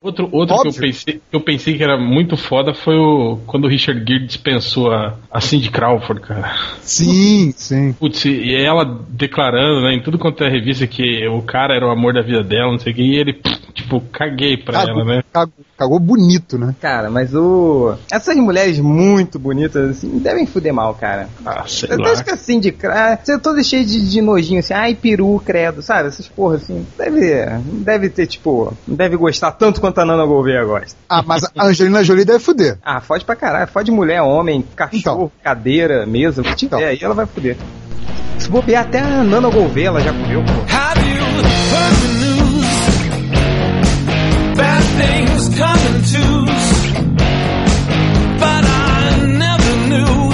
Outro, outro que eu, pensei, que eu pensei que era muito foda foi o quando o Richard Gere dispensou a, a Cindy Crawford, cara. Sim, sim. Putz, e ela declarando, né, em tudo quanto é revista que o cara era o amor da vida dela, não sei o que, e ele, tipo, caguei pra Cagou, ela, né? cagou, cagou bonito, né? Cara, mas o. Essas mulheres muito bonitas, assim, devem fuder mal, cara. Ah, sei Eu lá. acho que assim, de. cra- Você é todo cheio de, de nojinho, assim, ai, peru, credo, sabe? Essas porra, assim. Deve, deve ter, tipo. Não deve gostar tanto quanto a Nana Gouveia gosta. Ah, mas a Angelina Jolie deve fuder. Ah, fode pra caralho. Fode mulher, homem, cachorro, cadeira, mesa, o que tiver. Então. Aí ela vai fuder. Se bobear, até a Nana Gouveia ela já comeu, pô. Have you But I never knew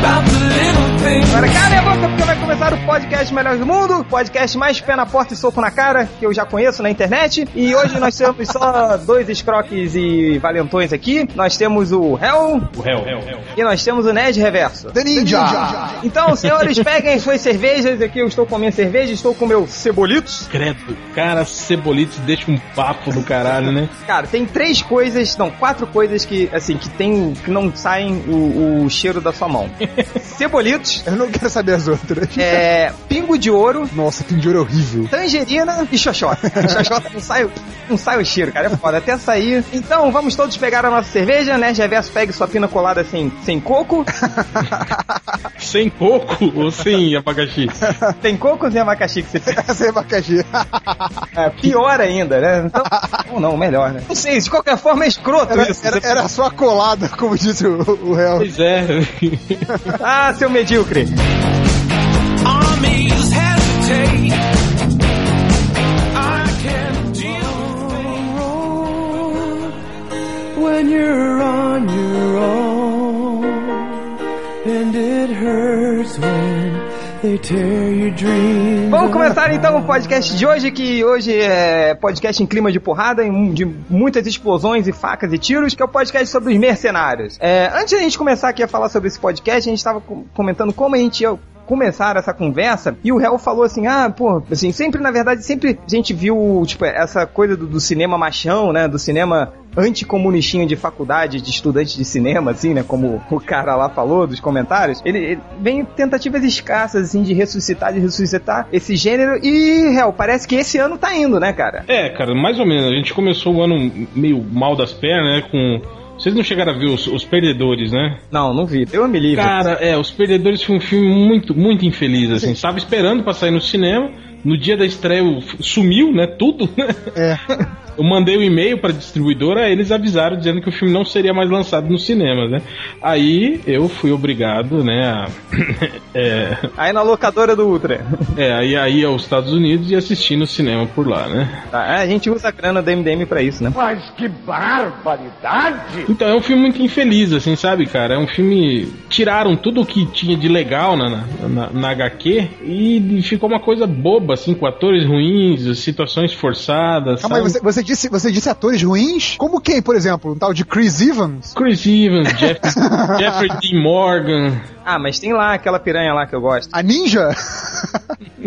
about the little things. Começar o podcast Melhor do Mundo, o podcast mais pé na porta e soco na cara que eu já conheço na internet. E hoje nós temos só dois escroques e valentões aqui. Nós temos o Hell O réu, réu, réu. e nós temos o Nerd Reverso. The Ninja! Então, senhores, peguem suas cervejas. Aqui eu estou com a minha cerveja, estou com meu cebolitos. Credo, cara, cebolitos deixa um papo do caralho, né? Cara, tem três coisas, não, quatro coisas que, assim, que tem, que não saem o, o cheiro da sua mão. Cebolitos, Eu não quero saber as outras. É, pingo de ouro, Nossa, pinho de ouro é horrível. tangerina e xoxota. Xoxota não sai, o- não sai o cheiro, cara, é foda, até sair. Então, vamos todos pegar a nossa cerveja, né? Reverso pegue sua pina colada sem, sem coco. Sem coco ou sem abacaxi? Tem coco ou sem abacaxi que você é abacaxi. É, pior ainda, né? Então, ou não, melhor, né? Não sei, de qualquer forma é escroto Era, isso. era, era só a colada, como disse o, o réu. Pois é. Ah, seu medíocre. You're on your own, and it hurts when they tear your dreams. Vamos começar então o podcast de hoje, que hoje é podcast em clima de porrada, de muitas explosões e facas e tiros, que é o podcast sobre os mercenários. É, antes da gente começar aqui a falar sobre esse podcast, a gente estava comentando como a gente ia começar essa conversa e o réu falou assim, ah, pô, assim, sempre, na verdade, sempre a gente viu, tipo, essa coisa do, do cinema machão, né, do cinema anticomunistinho de faculdade, de estudante de cinema, assim, né, como o cara lá falou dos comentários, ele, ele vem tentativas escassas, assim, de ressuscitar, de ressuscitar esse gênero e, réu, parece que esse ano tá indo, né, cara? É, cara, mais ou menos. A gente começou o ano meio mal das pernas, né? Com. Vocês não chegaram a ver os, os Perdedores, né? Não, não vi, eu me livre. Cara, é, Os Perdedores foi um filme muito, muito infeliz, assim. Estava esperando pra sair no cinema. No dia da estreia sumiu, né? Tudo, né? É. Eu mandei um e-mail pra distribuidora, eles avisaram dizendo que o filme não seria mais lançado nos cinemas, né? Aí eu fui obrigado, né, a, é, Aí na locadora do Ultra. é, aí, aí aos Estados Unidos e assistir no cinema por lá, né? Tá, a gente usa a grana do MDM pra isso, né? Então é um filme muito infeliz, assim, sabe, cara? É um filme. Tiraram tudo o que tinha de legal na, na, na HQ e ficou uma coisa boba, assim, com atores ruins, situações forçadas. Calma aí, sabe? você, você, disse, você disse atores ruins? Como quem, por exemplo? Um tal de Chris Evans? Chris Evans, Jeff, Jeffrey D. Morgan. Ah, mas tem lá aquela piranha lá que eu gosto. A Ninja?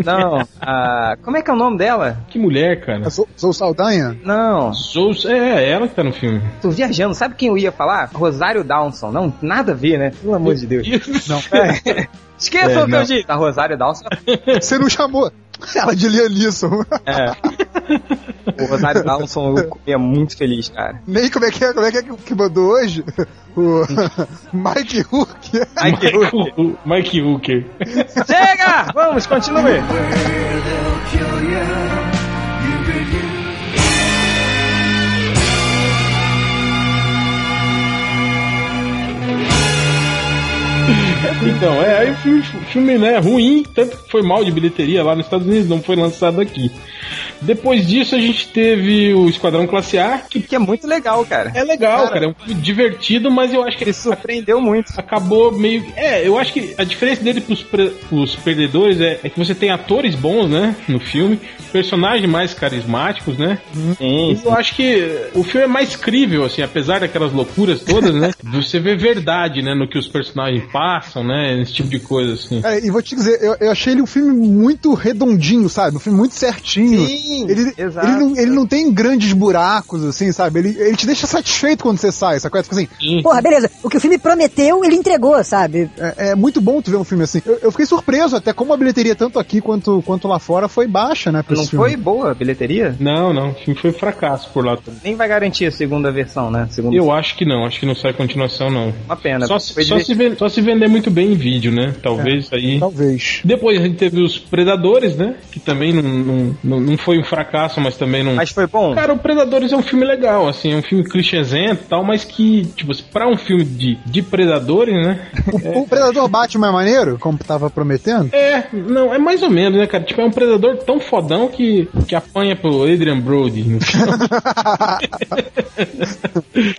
Não, a... Como é que é o nome dela? Que mulher, cara. Sou, sou Saldanha? Não, Souls, é, é ela que tá no filme. tô viajando. Sabe quem eu ia falar? Rosário Dawson. Não, nada a ver, né? Pelo amor de Deus. Não. É. Esqueça É, o que eu disse. A Rosário Dawson. Você não chamou ela de Liam Neeson. É. O Rosário Dawson eu comia muito feliz, cara. Nem como é que é, como é que, é que mandou hoje? O Mike Hook. Mike Hook. Mike, Mike Hooker. Chega! Vamos, continue. Então, é, aí o filme, filme né, ruim, tanto que foi mal de bilheteria lá nos Estados Unidos, não foi lançado aqui. Depois disso a gente teve o Esquadrão Classe A, que Que é muito legal, cara. é legal, Cara. cara, é um filme divertido, mas eu acho que Ele surpreendeu muito. acabou meio. É, eu acho que a diferença dele pros, pre- pros perdedores é, é que você tem atores bons, né, no filme, personagens mais carismáticos, né? Sim, E eu acho que o filme é mais crível, assim, apesar daquelas loucuras todas, né? Você vê verdade, né, no que os personagens passam, né? Esse tipo de coisa, assim. Cara, e vou te dizer, eu, eu achei ele um filme muito redondinho, sabe? Um filme muito certinho. Sim, Ele, exato. ele, não, ele não tem grandes buracos, assim, sabe? Ele, ele te deixa satisfeito quando você sai, sabe? Fica assim, Sim. Porra, beleza. O que o filme prometeu, ele entregou, sabe? é, é muito bom tu ver um filme assim. Eu, eu fiquei surpreso até como a bilheteria, tanto aqui quanto, quanto lá fora, foi baixa, né? Não foi boa a bilheteria? Não, não. O filme foi fracasso por lá também. Nem vai garantir a segunda versão, né? Segunda Eu acho que não. Acho que não sai continuação, não. Uma pena. Só, só, se só se vender muito bem em vídeo, né? Talvez aí. Talvez. Depois a gente teve os Predadores, né? Que também não, não, não, foi um fracasso, mas também não. Mas foi bom? Cara, o Predadores é um filme legal, assim, é um filme clichêzento e tal, mas que, tipo, pra um filme de, de predadores, né? O, o Predador Batman é maneiro, como tava prometendo? É, não, é mais ou menos, né, cara? Tipo, é um predador tão fodão que, que apanha pro Adrian Brody. no final.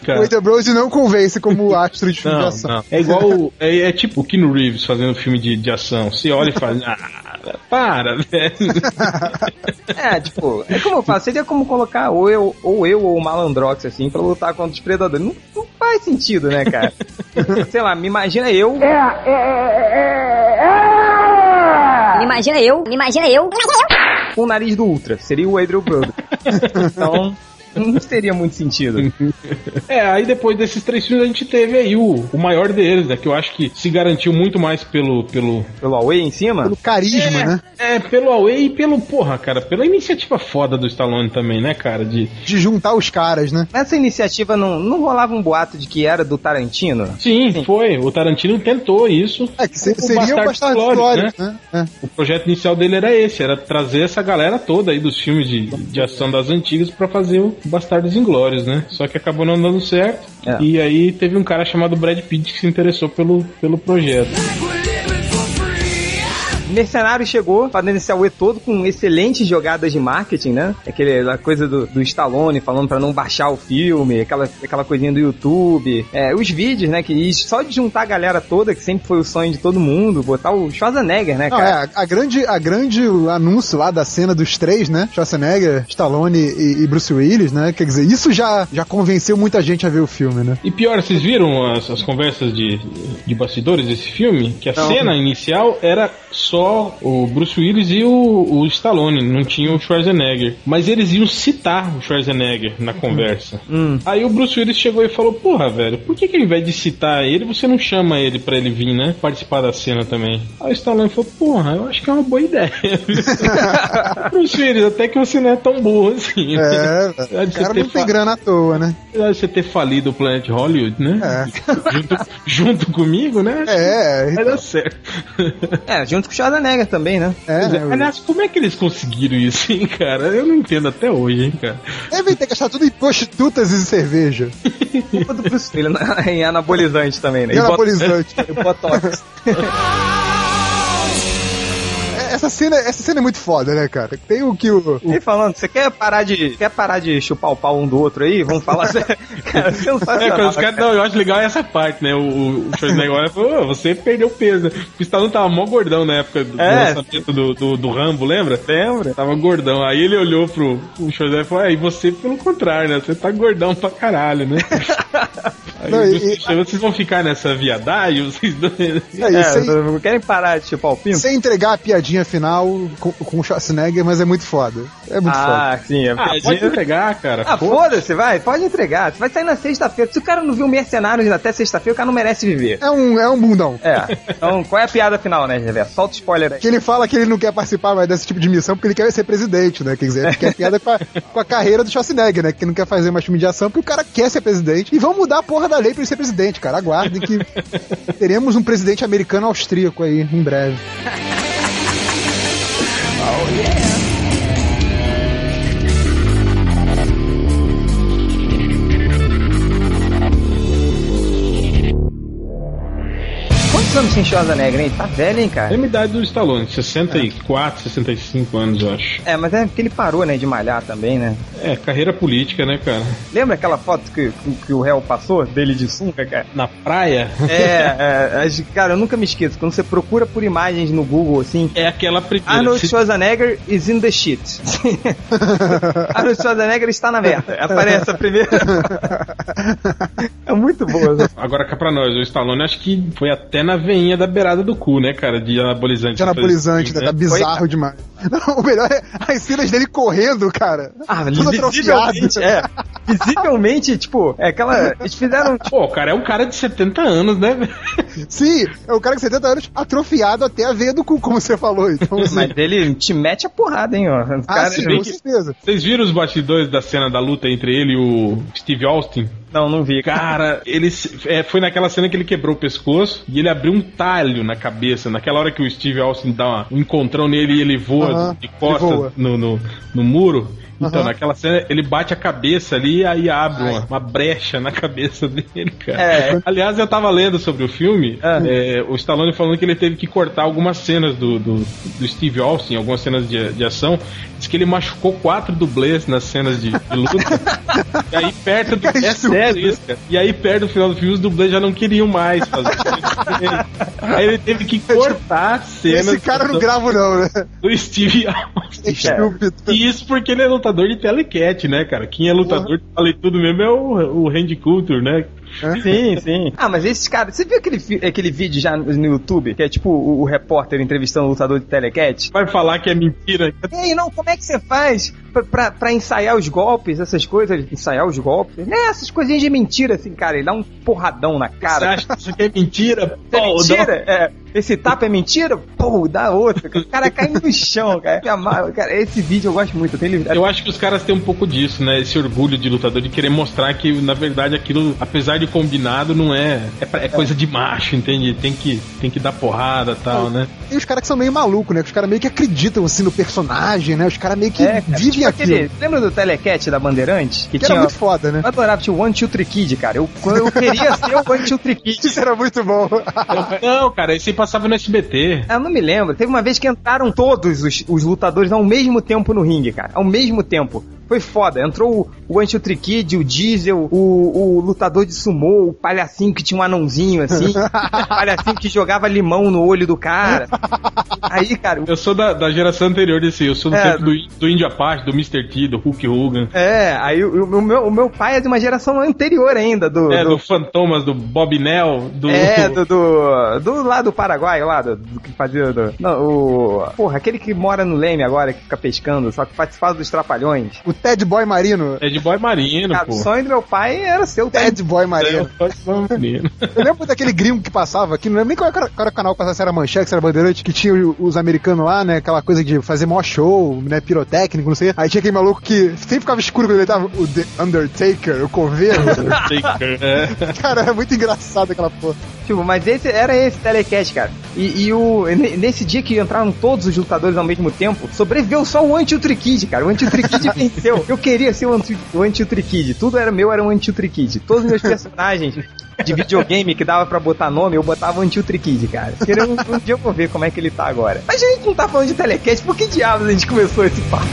O Adrian Brody não convence como astro de filme de não, ação. não. É igual. É, é tipo o Keanu Reeves fazendo filme de, de ação. Você olha e fala, ah, para, velho. É, tipo, é como eu falo, seria como colocar ou eu ou, eu, ou o Malandrox, assim, pra lutar contra os predadores. Não, não faz sentido, né, cara? Sei lá, me imagina eu. Me imagina eu, me imagina eu. com o nariz do Ultra. Seria o Adrian Brody. Então, não teria muito sentido. É, aí depois desses três filmes a gente teve aí o, o maior deles, né? Que eu acho que se garantiu muito mais pelo. pelo Pelo Huawei em cima? Pelo carisma, é, né? É, pelo Away e pelo, porra, cara, pela iniciativa foda do Stallone também, né, cara? De. De juntar os caras, né? Nessa iniciativa não, não rolava um boato de que era do Tarantino? Sim, Sim. foi. O Tarantino tentou isso. É, que se- com seria o Bastardos Bastardos Glórios, Glórios, né? É. O projeto inicial dele era esse, era trazer essa galera toda aí dos filmes de, de ação das antigas pra fazer o Bastardos Inglórios, né? Só que acabou não dando certo. É. E aí teve um cara chamado Brad Pitt que se interessou pelo, pelo projeto. Mercenário chegou fazendo esse auê todo com excelentes jogadas de marketing, né? Aquela coisa do, do Stallone falando pra não baixar o filme, aquela, aquela coisinha do YouTube, é, os vídeos, né? Que e só de juntar a galera toda, que sempre foi o sonho de todo mundo, botar o Schwarzenegger, né, Não, cara? é, a, a grande, a grande anúncio lá da cena dos três, né? Schwarzenegger, Stallone e, e Bruce Willis, né? Quer dizer, isso já, já convenceu muita gente a ver o filme, né? E pior, vocês viram as, as conversas de, de bastidores desse filme? Que a Não. cena inicial era só o Bruce Willis e o, o Stallone, não tinha o Schwarzenegger. Mas eles iam citar o Schwarzenegger na conversa. Hum. Aí o Bruce Willis chegou e falou: Porra, velho, por que, que ao invés de citar ele, você não chama ele pra ele vir, né? Participar da cena também. Aí o Stallone falou: Porra, eu acho que é uma boa ideia. Bruce Willis, até que você não é tão burro assim. É, Apesar o cara não tem fa- grana à toa, né? Apesar de você ter falido o Planet Hollywood, né? junto, junto comigo, né? É, Vai dar certo. É, junto com o Schwarzenegger também, né? é, é. né? Aliás, como é que eles conseguiram isso, hein, cara? Eu não entendo até hoje, hein, cara. Devem ter gastado tudo em prostitutas e cerveja. Culpa do Bruce Willis né? em anabolizante também, né? E anabolizante. e botox. É, Essa cena, essa cena é muito foda, né, cara? Tem o que o. o- E falando, você quer parar de quer parar de chupar o pau um do outro aí? Vamos falar. Cara, É, sensacional. quando os caras, não, eu acho legal essa parte, né? O, o Schwarzenegger olha e falou, "Ô, você perdeu peso. né?" O Stallone tava mó gordão na época do, do É. lançamento do, do, do Rambo, lembra? Lembra? Tava gordão. Aí ele olhou pro, pro Schwarzenegger e falou, é, e você pelo contrário, né? Você tá gordão pra caralho, né? Aí Não, o e- falou, vocês vão ficar nessa viadagem? Vocês dois... É, É, e sem, querem parar de chupar o pinto? sem entregar a piadinha final com, com o Schwarzenegger, mas é muito foda. É muito foda. Ah, sim, a Ah, pode entregar, cara. Ah, foda-se, vai, pode entregar. Você vai sair na sexta-feira. Se o cara não viu Mercenários até sexta-feira, o cara não merece viver. É um, é um bundão. É. Então, qual é a piada final, né, Reverso? Solta o spoiler aí. Que ele fala que ele não quer participar mais desse tipo de missão porque ele quer ser presidente, né? Quer dizer, ele quer piada com a, com a carreira do Schwarzenegger, né? Que não quer fazer mais filme de ação porque o cara quer ser presidente. E vão mudar a porra da lei pra ele ser presidente, cara. Aguardem que teremos um presidente americano austríaco aí em breve. Quantos anos tem Schwarzenegger, hein? Tá velho, hein, É a cara? idade do Stallone, 64, 65 anos, eu acho. É, mas é porque ele parou, né, de malhar também, né? É, carreira política, né, cara? Lembra aquela foto que, que o réu passou dele de sunga, cara? Na praia, É, é, cara, eu nunca me esqueço. Quando você procura por imagens no Google, assim, é aquela primeira. Arnold Schwarzenegger is in the shit. Arnold Schwarzenegger está na merda. Aparece a primeira. É muito boa. né? Agora cá pra nós, o Stallone acho que foi até na veinha da beirada do cu, né, cara? De anabolizante. De anabolizante, né? Tá bizarro demais. Não, o melhor é as cenas dele correndo, cara. Ah, Todo visivelmente, atrofiado. é. Visivelmente, tipo, é aquela. Eles fizeram. Pô, o cara é um cara de 70 anos, né? Sim, é o cara com 70 anos atrofiado até a veia do cu, como você falou. Então, assim, Mas ele te mete a porrada, hein, ó. O ah, cara- sim, bem com certeza. Vocês viram os bastidores da cena da luta entre ele e o Steve Austin? Não, não vi. Cara, ele é, foi naquela cena que ele quebrou o pescoço e ele abriu um talho na cabeça. Naquela hora que o Steve Austin dá uma- um encontrão nele e ele voa Aham, de costas voa. no, no, no muro. Então, Aham. naquela cena, ele bate a cabeça ali e aí abre uma, uma brecha na cabeça dele, cara. É. Aliás, eu tava lendo sobre o filme, Ah. é, o Stallone falando que ele teve que cortar algumas cenas do, do, do Steve Austin, algumas cenas de, de ação. Diz que ele machucou quatro dublês nas cenas de, de luta. e aí, perto do. É isso sério isso, cara. E aí, perto do final do filme, os dublês já não queriam mais fazer. aí ele teve que cortar as cenas Esse cara não do, grava, não, né? do Steve Austin. Estúpido. E isso porque ele é lutador de telecat, né, cara? Quem é lutador de vale tudo mesmo é o, o Randy Couture, né? Sim, sim. Ah, mas esses caras. Você viu aquele, aquele vídeo já no YouTube? Que é tipo o, o repórter entrevistando o lutador de telecat? Vai falar que é mentira. E aí, não, como é que você faz pra, pra, pra ensaiar os golpes, essas coisas? Ensaiar os golpes? Né, essas coisinhas de mentira, assim, cara. Ele dá um porradão na Você cara. acha que isso aqui é mentira? É Pô, mentira? É, esse tapa é mentira? Pô, dá outra. O cara cai no chão, cara. Cara, esse vídeo eu gosto muito. Eu tenho Eu acho que os caras têm um pouco disso, né? Esse orgulho de lutador de querer mostrar que, na verdade, aquilo, apesar de combinado, não é. É, é coisa de macho, entende? Tem que, tem que dar porrada e tal, né? E os caras que são meio malucos, né? Que os caras meio que acreditam assim no personagem, né? Os caras meio que É, cara, vivem tipo aquilo. aquele- Lembra do Telecat da Bandeirantes? Que era muito foda, né? Eu adorava, tinha o One Two Three Kid, cara. Eu, eu queria ser o One Two Three Kid. Isso era muito bom. Não, cara, esse passava no SBT. Ah, Eu não me lembro. Teve uma vez que entraram todos os, os lutadores ao mesmo tempo no ringue, cara. Ao mesmo tempo. Foi foda. Entrou o, o Anti Kid, o Diesel, o, o lutador de sumô, o palhacinho que tinha um anãozinho assim. o palhacinho que jogava limão no olho do cara. Aí, cara, Eu sou da, da geração anterior desse, eu sou do É, tempo do, do Índio Apache, do Mr. T, do Hulk Hogan. é, aí o, o meu, o meu pai é de uma geração anterior ainda, do. É, do- do Fantomas, do Bob Nell, do. É, do, do, do lá do Paraguai, lá, do, do que fazia. Do, não, o. Porra, aquele que mora no Leme agora, que fica pescando, só que participava dos Trapalhões. O Ted Boy Marino. É de boy marino, Cara, pô. o sonho do meu pai era ser o Ted Boy É, Marino. boy marino. Eu lembro daquele gringo que passava aqui, não lembro nem qual era, qual era o canal que passava, se era Manchete, se era Bandeirante, que tinha os americanos lá, né? Aquela coisa de fazer mó show, né? Pirotécnico, não sei. Aí tinha aquele maluco que sempre ficava escuro quando ele tava, o The Undertaker, o coveiro. É. Cara, é muito engraçado aquela porra. Tipo, mas esse era esse telecast, cara. E, e o, ne- nesse dia que entraram todos os lutadores ao mesmo tempo, sobreviveu só o Anti-Ultra Kid, cara. O Anti-Ultra Kid venceu. Eu queria ser o Anti- o Anti-Ultra Kid. Tudo era meu, era o Anti-Ultra Kid. Todos os meus personagens de videogame que dava pra botar nome, eu botava o Anti-Ultra Kid, cara. Queria um, um dia eu vou ver como é que ele tá agora. Mas a gente não tá falando de telecast, por que diabos a gente começou esse papo?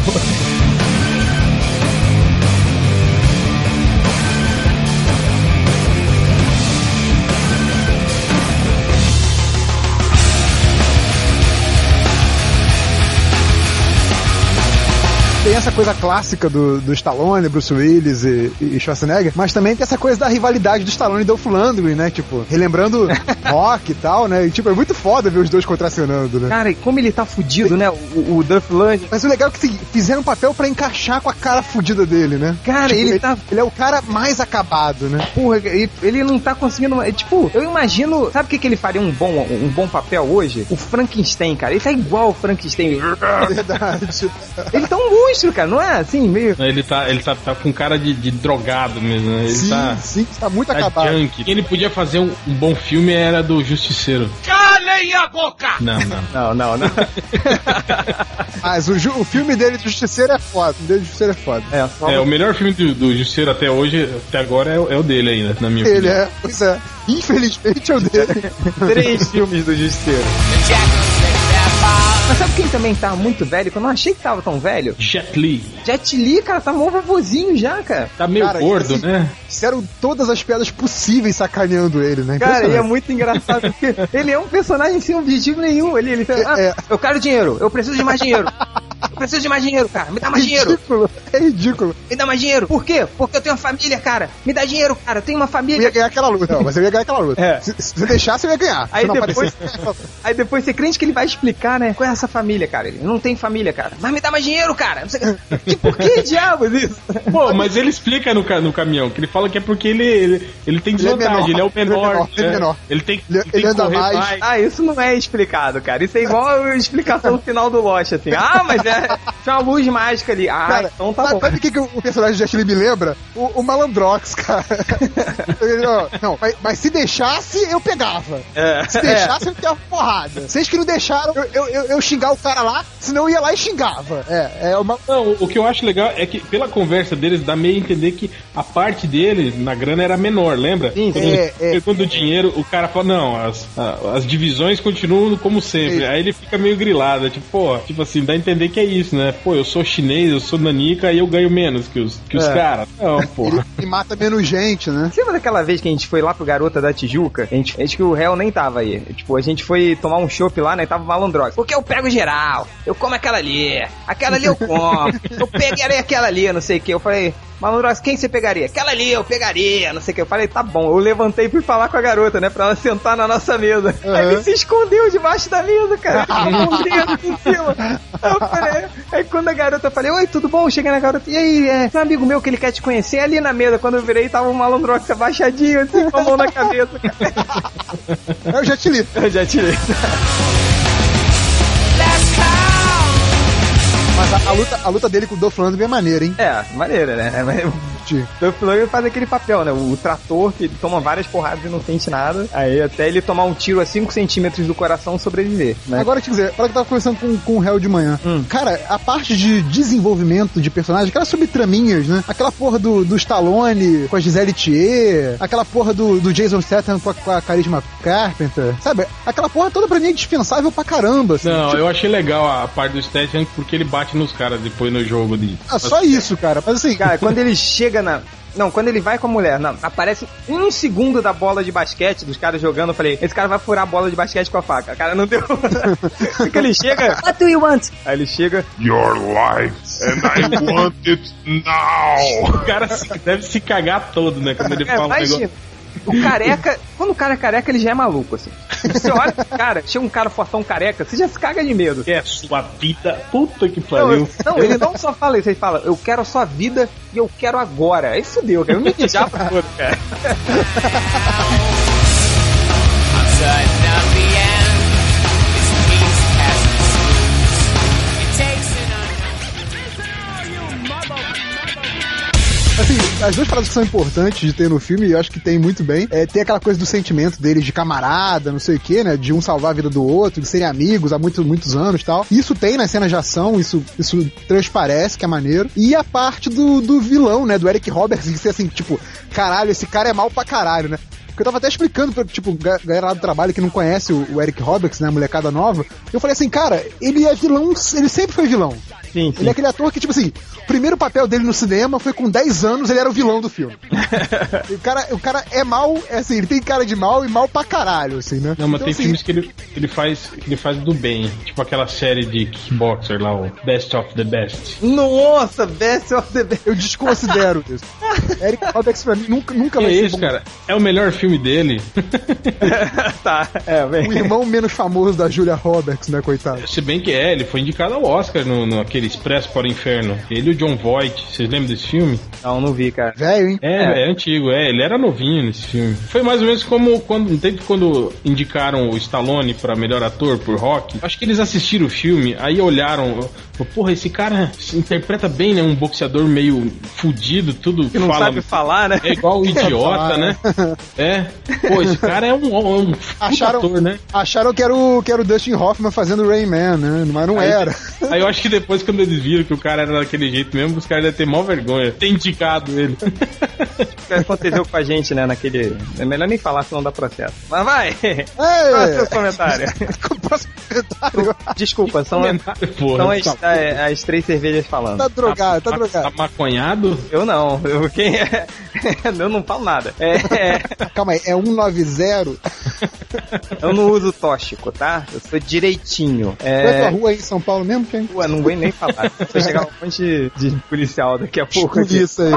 Tem essa coisa clássica do, do Stallone, Bruce Willis e, e Schwarzenegger, mas também tem essa coisa da rivalidade do Stallone e Dolph Lundgren, né? Tipo, relembrando rock e tal, né? E, tipo, é muito foda ver os dois contracionando, né? Cara, e como ele tá fudido, né? O, o Duff Lundgren. Mas o legal é que fizeram um papel pra encaixar com a cara fudida dele, né? Cara, Tipo, ele tá Ele é o cara mais acabado, né? Porra, ele, ele não tá conseguindo. é, Tipo, eu imagino. Sabe o que, que ele faria um bom, um bom papel hoje? O Frankenstein, cara. Ele tá igual o Frankenstein. Verdade. Ele tá um monstro, cara, não é? Assim, meio. Ele tá, ele tá, tá com cara de, de drogado mesmo, né? Ele sim, tá. sim, tá muito Tá acabado. junk. Ele podia fazer um, um bom filme era do Justiceiro. Calem a boca! Não, não. Não, não, não. Mas o, o filme dele do Justiceiro é foda. O dele do Justiceiro é foda. É, só. É, o melhor filme do, do Justiceiro até hoje, até agora, é, o- é o dele ainda, na minha Ele opinião. é, pois é. Infelizmente é o dele. Três filmes do Justiceiro. Mas sabe quem também tá muito velho? Que eu não achei que tava tão velho? Jet Li. Jet Li, cara, tá mó vovozinho já, cara. Tá meio Cara, gordo, assim, né? Fizeram todas as piadas possíveis sacaneando ele, né? Cara, ele é muito engraçado, porque ele é um personagem sem objetivo nenhum. Ele, ele fala, ah, É. eu quero dinheiro, eu preciso de mais dinheiro. preciso de mais dinheiro, cara. Me dá mais dinheiro. ridículo. É ridículo. Me dá mais dinheiro. Por quê? Porque eu tenho uma família, cara. Me dá dinheiro, cara. Eu tenho uma Eu família. ia ganhar aquela luta. Não, mas eu ia ganhar aquela luta. É. Se, se você deixasse, eu ia ganhar. Aí depois, aí depois você crente que ele vai explicar, né? Qual é essa família, cara? Ele não tem família, cara. Mas me dá mais dinheiro, cara. Não sei o que. Por que diabos isso? Pô, mas ele explica no, ca- no caminhão que ele fala que é porque ele, ele, ele tem Ele é desvantagem, ele é, o menor. ele é menor, ele é menor. Ele tem, Ele- tem ele que anda mais. mais. Ah, isso não é explicado, cara. Isso é igual a explicação final do Lost, assim. Ah, mas é. Tinha uma luz mágica ali. Ah, Cara, então tá sabe, bom. sabe o que, que o personagem de Jet Li me lembra? O, o Malandrox, cara. Não, mas, mas se deixasse, eu pegava. É, Se deixasse, eu ficava porrada. Vocês que não deixaram eu, eu, eu, eu xingar o cara lá, senão eu ia lá e xingava. É, é uma. Não, o que eu acho legal é que pela conversa deles dá meio a entender que a parte deles na grana era menor, lembra? Sim, Quando É, é. pegou do dinheiro, o cara fala, não, as, as divisões continuam como sempre. Aí ele fica meio grilado, tipo, pô, tipo assim, dá a entender que é isso, né? Pô, eu sou chinês, eu sou nanica e eu ganho menos que os, que os É. caras. Não, porra. ele mata menos gente, né? Você lembra daquela vez que a gente foi lá pro Garota da Tijuca? A gente, a gente que o réu nem tava aí. Tipo, a gente foi tomar um chopp lá, né? Tava malandrox. Porque eu pego geral. Eu como aquela ali. Aquela ali eu como. eu pegarei aquela ali, não sei o que. Eu falei, malandrox, quem você pegaria? Aquela ali eu pegaria, não sei o que. Eu falei, tá bom. Eu levantei e fui falar com a garota, né? Pra ela sentar na nossa mesa. Aí ele se escondeu debaixo da mesa, cara. Aqui em cima. Aí eu falei, aí quando a garota, eu falei, oi, tudo bom? Cheguei na garota, e aí, é, um amigo meu que ele quer te conhecer ali na mesa. Quando eu virei, tava o malandrox abaixadinho, assim, com a mão na cabeça, cara. É o Jet Li. Eu já tirei. Mas a, a luta, a luta dele com o Dolph Lundgren é maneira, hein? É, maneira, né? Mas o Tio. Dolph Lundgren faz aquele papel, né? O trator que ele toma várias porradas e não sente nada. Aí até ele tomar um tiro a 5 centímetros do coração sobreviver, né? Agora, quer dizer, para que eu tava conversando com, com o réu de manhã. Hum. Cara, a parte de desenvolvimento de personagem, aquelas subtraminhas, né? Aquela porra do, do Stallone com a Gisele Thier, aquela porra do, do Jason Statham com a, com a Carisma Carpenter, sabe? Aquela porra toda pra mim é dispensável pra caramba, assim. Não, Tipo, eu achei legal a parte do Statham porque ele bate nos caras depois no jogo de. ah, só isso, cara. Mas assim, Cara, quando ele chega na. Não, quando ele vai com a mulher, não, aparece um segundo da bola de basquete dos caras jogando. Eu falei, esse cara vai furar a bola de basquete com a faca. Cara, não deu. Porque ele chega, What do you want? aí ele chega, Your life, and I want it now. O cara deve se cagar todo, né? Quando ele É, fala um negócio. O careca, quando o cara é careca, ele já é maluco, assim. Você olha pro cara, chega um cara fortão careca, você já se caga de medo. É sua vida. Puta que Não, pariu. eu- não, ele não só fala isso, ele fala, eu quero a sua vida e eu quero agora. Aí fudeu, cara. Eu me mijar pra todo, cara. As duas paradas que são importantes de ter no filme, e eu acho que tem muito bem, é ter aquela coisa do sentimento deles de camarada, não sei o que, né? De um salvar a vida do outro, de serem amigos há muitos, muitos anos tal. Isso tem nas cenas de ação, isso, isso transparece que é maneiro. E a parte do, do vilão, né? Do Eric Roberts, de ser assim, tipo, caralho, esse cara é mal pra caralho, né? Porque eu tava até explicando pra, tipo, ga- galera do trabalho que não conhece o, o Eric Roberts, né? A molecada nova. Eu falei assim, cara, ele é vilão, ele sempre foi vilão. Sim, Ele é aquele ator que, tipo assim, o primeiro papel dele no cinema foi com 10 anos, ele era o vilão do filme. O, cara, o cara é mal, é assim, ele tem cara de mal e mal pra caralho, assim, né? Não, mas Então, tem assim, filmes que ele, que ele faz que ele faz do bem. Tipo aquela série de kickboxer lá, o Best of the Best. Nossa, Best of the Best. Eu desconsidero isso. Eric Roberts pra mim nunca, nunca vai é ser isso, bom. cara? É o melhor filme dele. tá, é, O bem. irmão menos famoso da Julia Roberts, né, coitado? Se bem que é, ele foi indicado ao Oscar no, no aquele Expresso para o Inferno. Ele e o John Voight, vocês lembram desse filme? Não, não vi, cara. Velho, hein? É, é, antigo, é, ele era novinho nesse filme. Foi mais ou menos como quando, teve quando indicaram o Stallone pra melhor ator por Rock. Acho que eles assistiram o filme, aí olharam, porra, esse cara se interpreta bem, né? Um boxeador meio fudido, tudo Que não fala. sabe falar, né? É igual o idiota, né? É. Pô, esse cara é um, um Acharam, ator, né? acharam que era, o, que era o Dustin Hoffman fazendo Rayman, né? Mas não Aí- era. Aí eu acho que depois, quando eles viram que o cara era daquele jeito mesmo, os caras devem ter mó vergonha. Ter indicado ele. O que aconteceu com a gente, né, naquele... É melhor nem falar, senão dá processo. Mas vai! Qual é o seu É, comentário? próximo comentário. Desculpa, são, Porra, são as, tá- a- as três cervejas falando. Tá drogado, tá Tá drogado. maconhado? Eu não, eu, quem é? eu não falo nada. É, é, Calma aí, é 190 Eu não uso tóxico, tá? Eu sou direitinho. Qual é a tua É. rua aí em São Paulo mesmo, quem? Ué, não vou nem falar. Vai chegar um monte de, de policial daqui a pouco. aqui. Isso aí.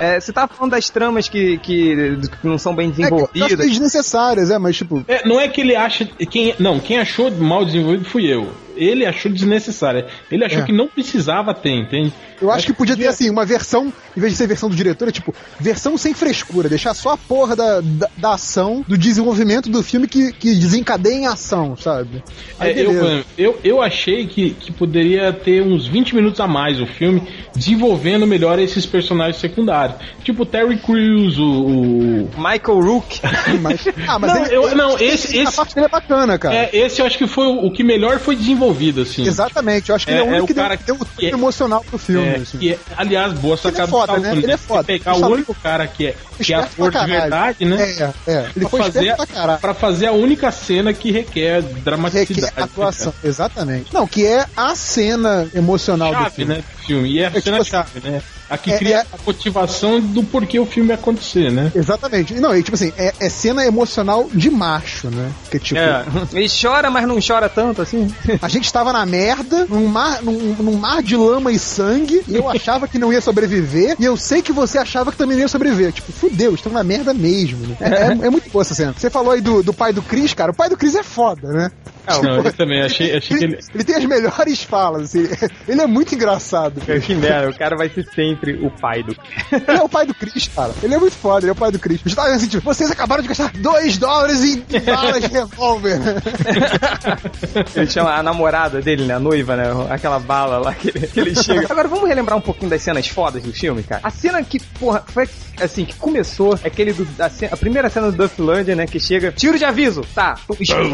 É, você tava falando das tramas que, que, que não são bem É, que eu acho que é desenvolvidas. desnecessárias, é, mas tipo, É, não é que ele acha. Quem, não, quem achou mal desenvolvido fui eu. Ele achou desnecessária. Ele achou É. que não precisava ter, entende? eu acho que podia ter assim, uma versão, em vez de ser versão do diretor, é tipo, versão sem frescura, deixar só a porra da, da, da ação, do desenvolvimento do filme que, que desencadeia em ação, sabe? Aí É, eu, eu, eu achei que, que poderia ter uns 20 minutos a mais o filme desenvolvendo melhor esses personagens secundários. Tipo o Terry Crews, o. o- Michael Rook. Mas, ah, mas Não, ele- eu- ele- não, esse- A esse- parte dele é bacana, cara. É, esse eu acho que foi o, o que melhor foi desenvolvido, assim. Exatamente, eu acho que É- ele é o é único o que deu, cara deu o que é- emocional pro filme. É, assim. que é, aliás, boa Ele é sacada foda, do né? Ele é foda. Pegar O único cara que é, que é ator de verdade, né? É, é. Ele Pra foi fazer, pra caralho. pra fazer a única cena que requer Requer dramaticidade. atuação, exatamente. Não, que é a cena emocional do chave, filme. né, do filme. E é a É cena tipo chave, né? A que é- cria é- a motivação do porquê o filme ia acontecer, né? Exatamente. Não, e tipo assim, é, é cena emocional de macho, né? Que tipo, É. Ele chora, mas não chora tanto assim. a gente tava na merda, num mar, num, num mar de lama e sangue, e eu achava que não ia sobreviver, e eu sei que você achava que também não ia sobreviver. Tipo, fudeu, estamos na merda mesmo, né? É, é- é muito boa essa cena. Você falou aí do, do pai do Chris, cara, o pai do Chris é foda, né? Não, eu também achei, achei que Ele, ele. ele tem as melhores falas, assim. Ele é muito engraçado. cara. Que merda, o cara vai ser sempre o pai do. Ele é o pai do Chris, cara. Ele é muito foda, ele é o pai do Chris. Eu tava assim, tipo, vocês acabaram de gastar 2 dólares em balas de revólver. Ele chama a namorada dele, né? A noiva, né? Aquela bala lá que ele, que ele chega. Agora vamos relembrar um pouquinho das cenas fodas do filme, cara. A cena que, porra, foi assim, que começou, é aquele do. A, ce- a primeira cena do Duff Lander, né? Que chega. Tiro de aviso! Tá.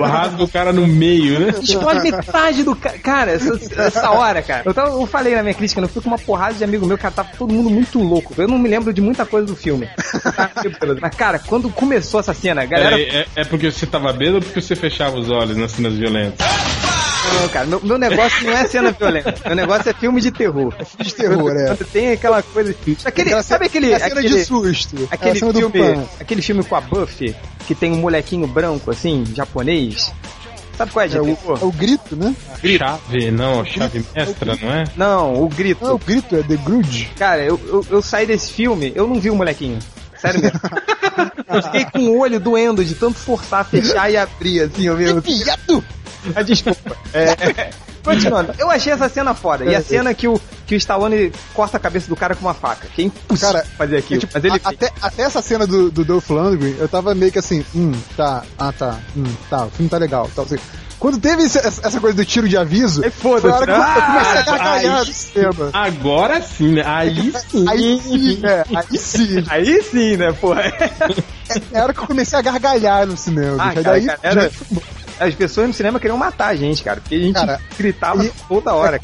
Rasga o cara no meio, né? explode metade do ca- Cara, essa, essa hora, cara. Eu, tava, eu falei na minha crítica, eu fui com uma porrada de amigo meu, cara, tava todo mundo muito louco. Eu não me lembro de muita coisa do filme. Mas, cara, quando começou essa cena, a galera. Peraí, é, é porque você tava bêbado ou porque você fechava os olhos nas cenas violentas? Não, cara, meu, meu negócio não é cena violenta. Meu negócio é filme de terror. filme de terror, é. Quando tem aquela coisa. Aquele, Aquela sabe aquele. a cena aquele, de susto. aquele filme. Aquele filme com a Buffy, que tem um molequinho branco, assim, japonês. Sabe qual é, de É o, é o grito, né? Chave, não, chave mestra, não é? Não, o grito. Não é o grito, é The Grudge. Cara, eu, eu, eu saí desse filme, eu não vi o molequinho. Sério mesmo. eu fiquei com o olho doendo de tanto forçar, fechar e abrir, assim, eu mesmo. Viado! Ah, desculpa. É, continuando. Eu achei essa cena foda. E a cena que o, que o Stallone corta a cabeça do cara com uma faca. Que é impossível Cara, fazer É, aquilo. tipo, mas ele a- até, até essa cena do, do Dolph Lundgren, eu tava meio que assim, hum, tá, ah tá, hum, tá, o filme tá legal, tal, assim. Quando teve esse- essa coisa do tiro de aviso, Aí foda-se, foi a hora que eu, né? eu comecei a Ah, gargalhar no cinema. Agora sim, né? Aí sim. Aí sim, é, aí sim. Aí sim, né, porra? É a hora que eu comecei a gargalhar no cinema. Ah, cara, daí, cara, era-. As pessoas no cinema queriam matar a gente, cara. Porque a gente Cara, gritava e- toda hora.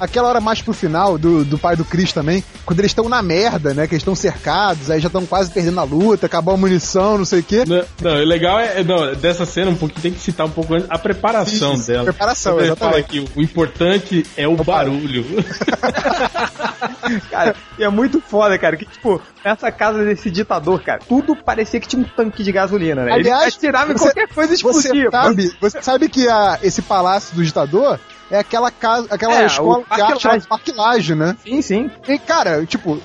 Aquela hora mais pro final do, do pai do Chris também, quando eles estão na merda, né? Que eles estão cercados, aí já estão quase perdendo a luta, acabou a munição, não sei o quê. Não, não, o legal é, não, dessa cena um pouquinho tem que citar um pouco antes a preparação Isso, dela. preparação, ele exatamente. fala que o importante é o barulho. Cara, e é muito foda, cara. Que, tipo, nessa casa desse ditador, cara, tudo parecia que tinha um tanque de gasolina, né? Aliás, Ele atirava em você- qualquer coisa Você explosia. sabe, você sabe que a, esse palácio do ditador é aquela casa, aquela É, escola de arte Lage, né? Sim, sim. E, cara, tipo,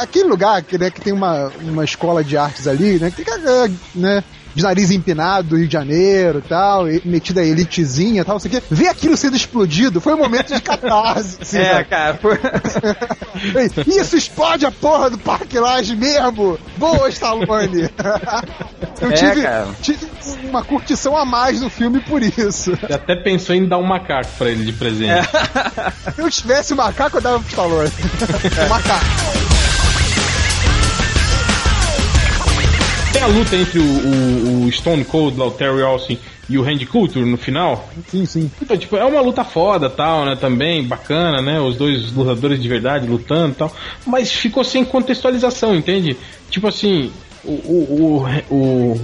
aquele lugar que, né, que tem uma, uma escola de artes ali, né? Que, é, né? De nariz empinado do Rio de Janeiro e tal, e metida a elitezinha e tal, não sei o quê. Ver aquilo sendo explodido foi um momento de catarse. assim, É, sabe? cara. Foi... Isso explode a porra do Parque Lage mesmo! Boa, Stallone! Eu É, tive, cara. tive uma curtição a mais no filme por isso. Você até pensou em dar um macaco pra ele de presente. Se eu tivesse o macaco, eu dava pro Stallone. O macaco. A luta entre o, o- o Stone Cold, lá, o Terry Austin, e o Randy Couture no final. Sim, sim. Então, tipo, é uma luta foda, tal, né, também, bacana, né, os dois lutadores de verdade lutando e tal, mas ficou sem contextualização, entende? Tipo assim, o, o, o, o,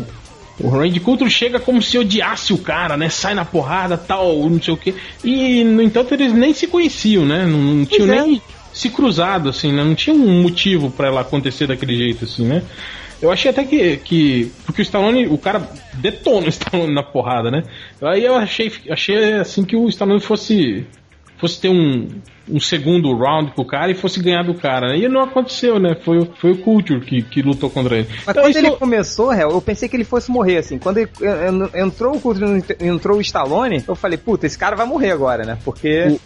o Randy Couture chega como se odiasse o cara, né, sai na porrada, tal, não sei o que, e, no entanto, eles nem se conheciam, né, não, não tinham é. nem se cruzado, assim, né? Não tinha um motivo pra ela acontecer daquele jeito, assim, né? Eu achei até que, que. Porque o Stallone, o cara detona o Stallone na porrada, né? Aí eu achei, achei assim que o Stallone fosse. fosse ter um, um segundo round com o cara e fosse ganhar do cara. né? E não aconteceu, né? Foi, o- foi o Culture que, que lutou contra ele. Mas Então, quando isso- ele começou, Hel, eu pensei que ele fosse morrer, assim. Quando ele, en- en- entrou o Coulter, entrou o Stallone, eu falei, puta, esse cara vai morrer agora, né? Porque... O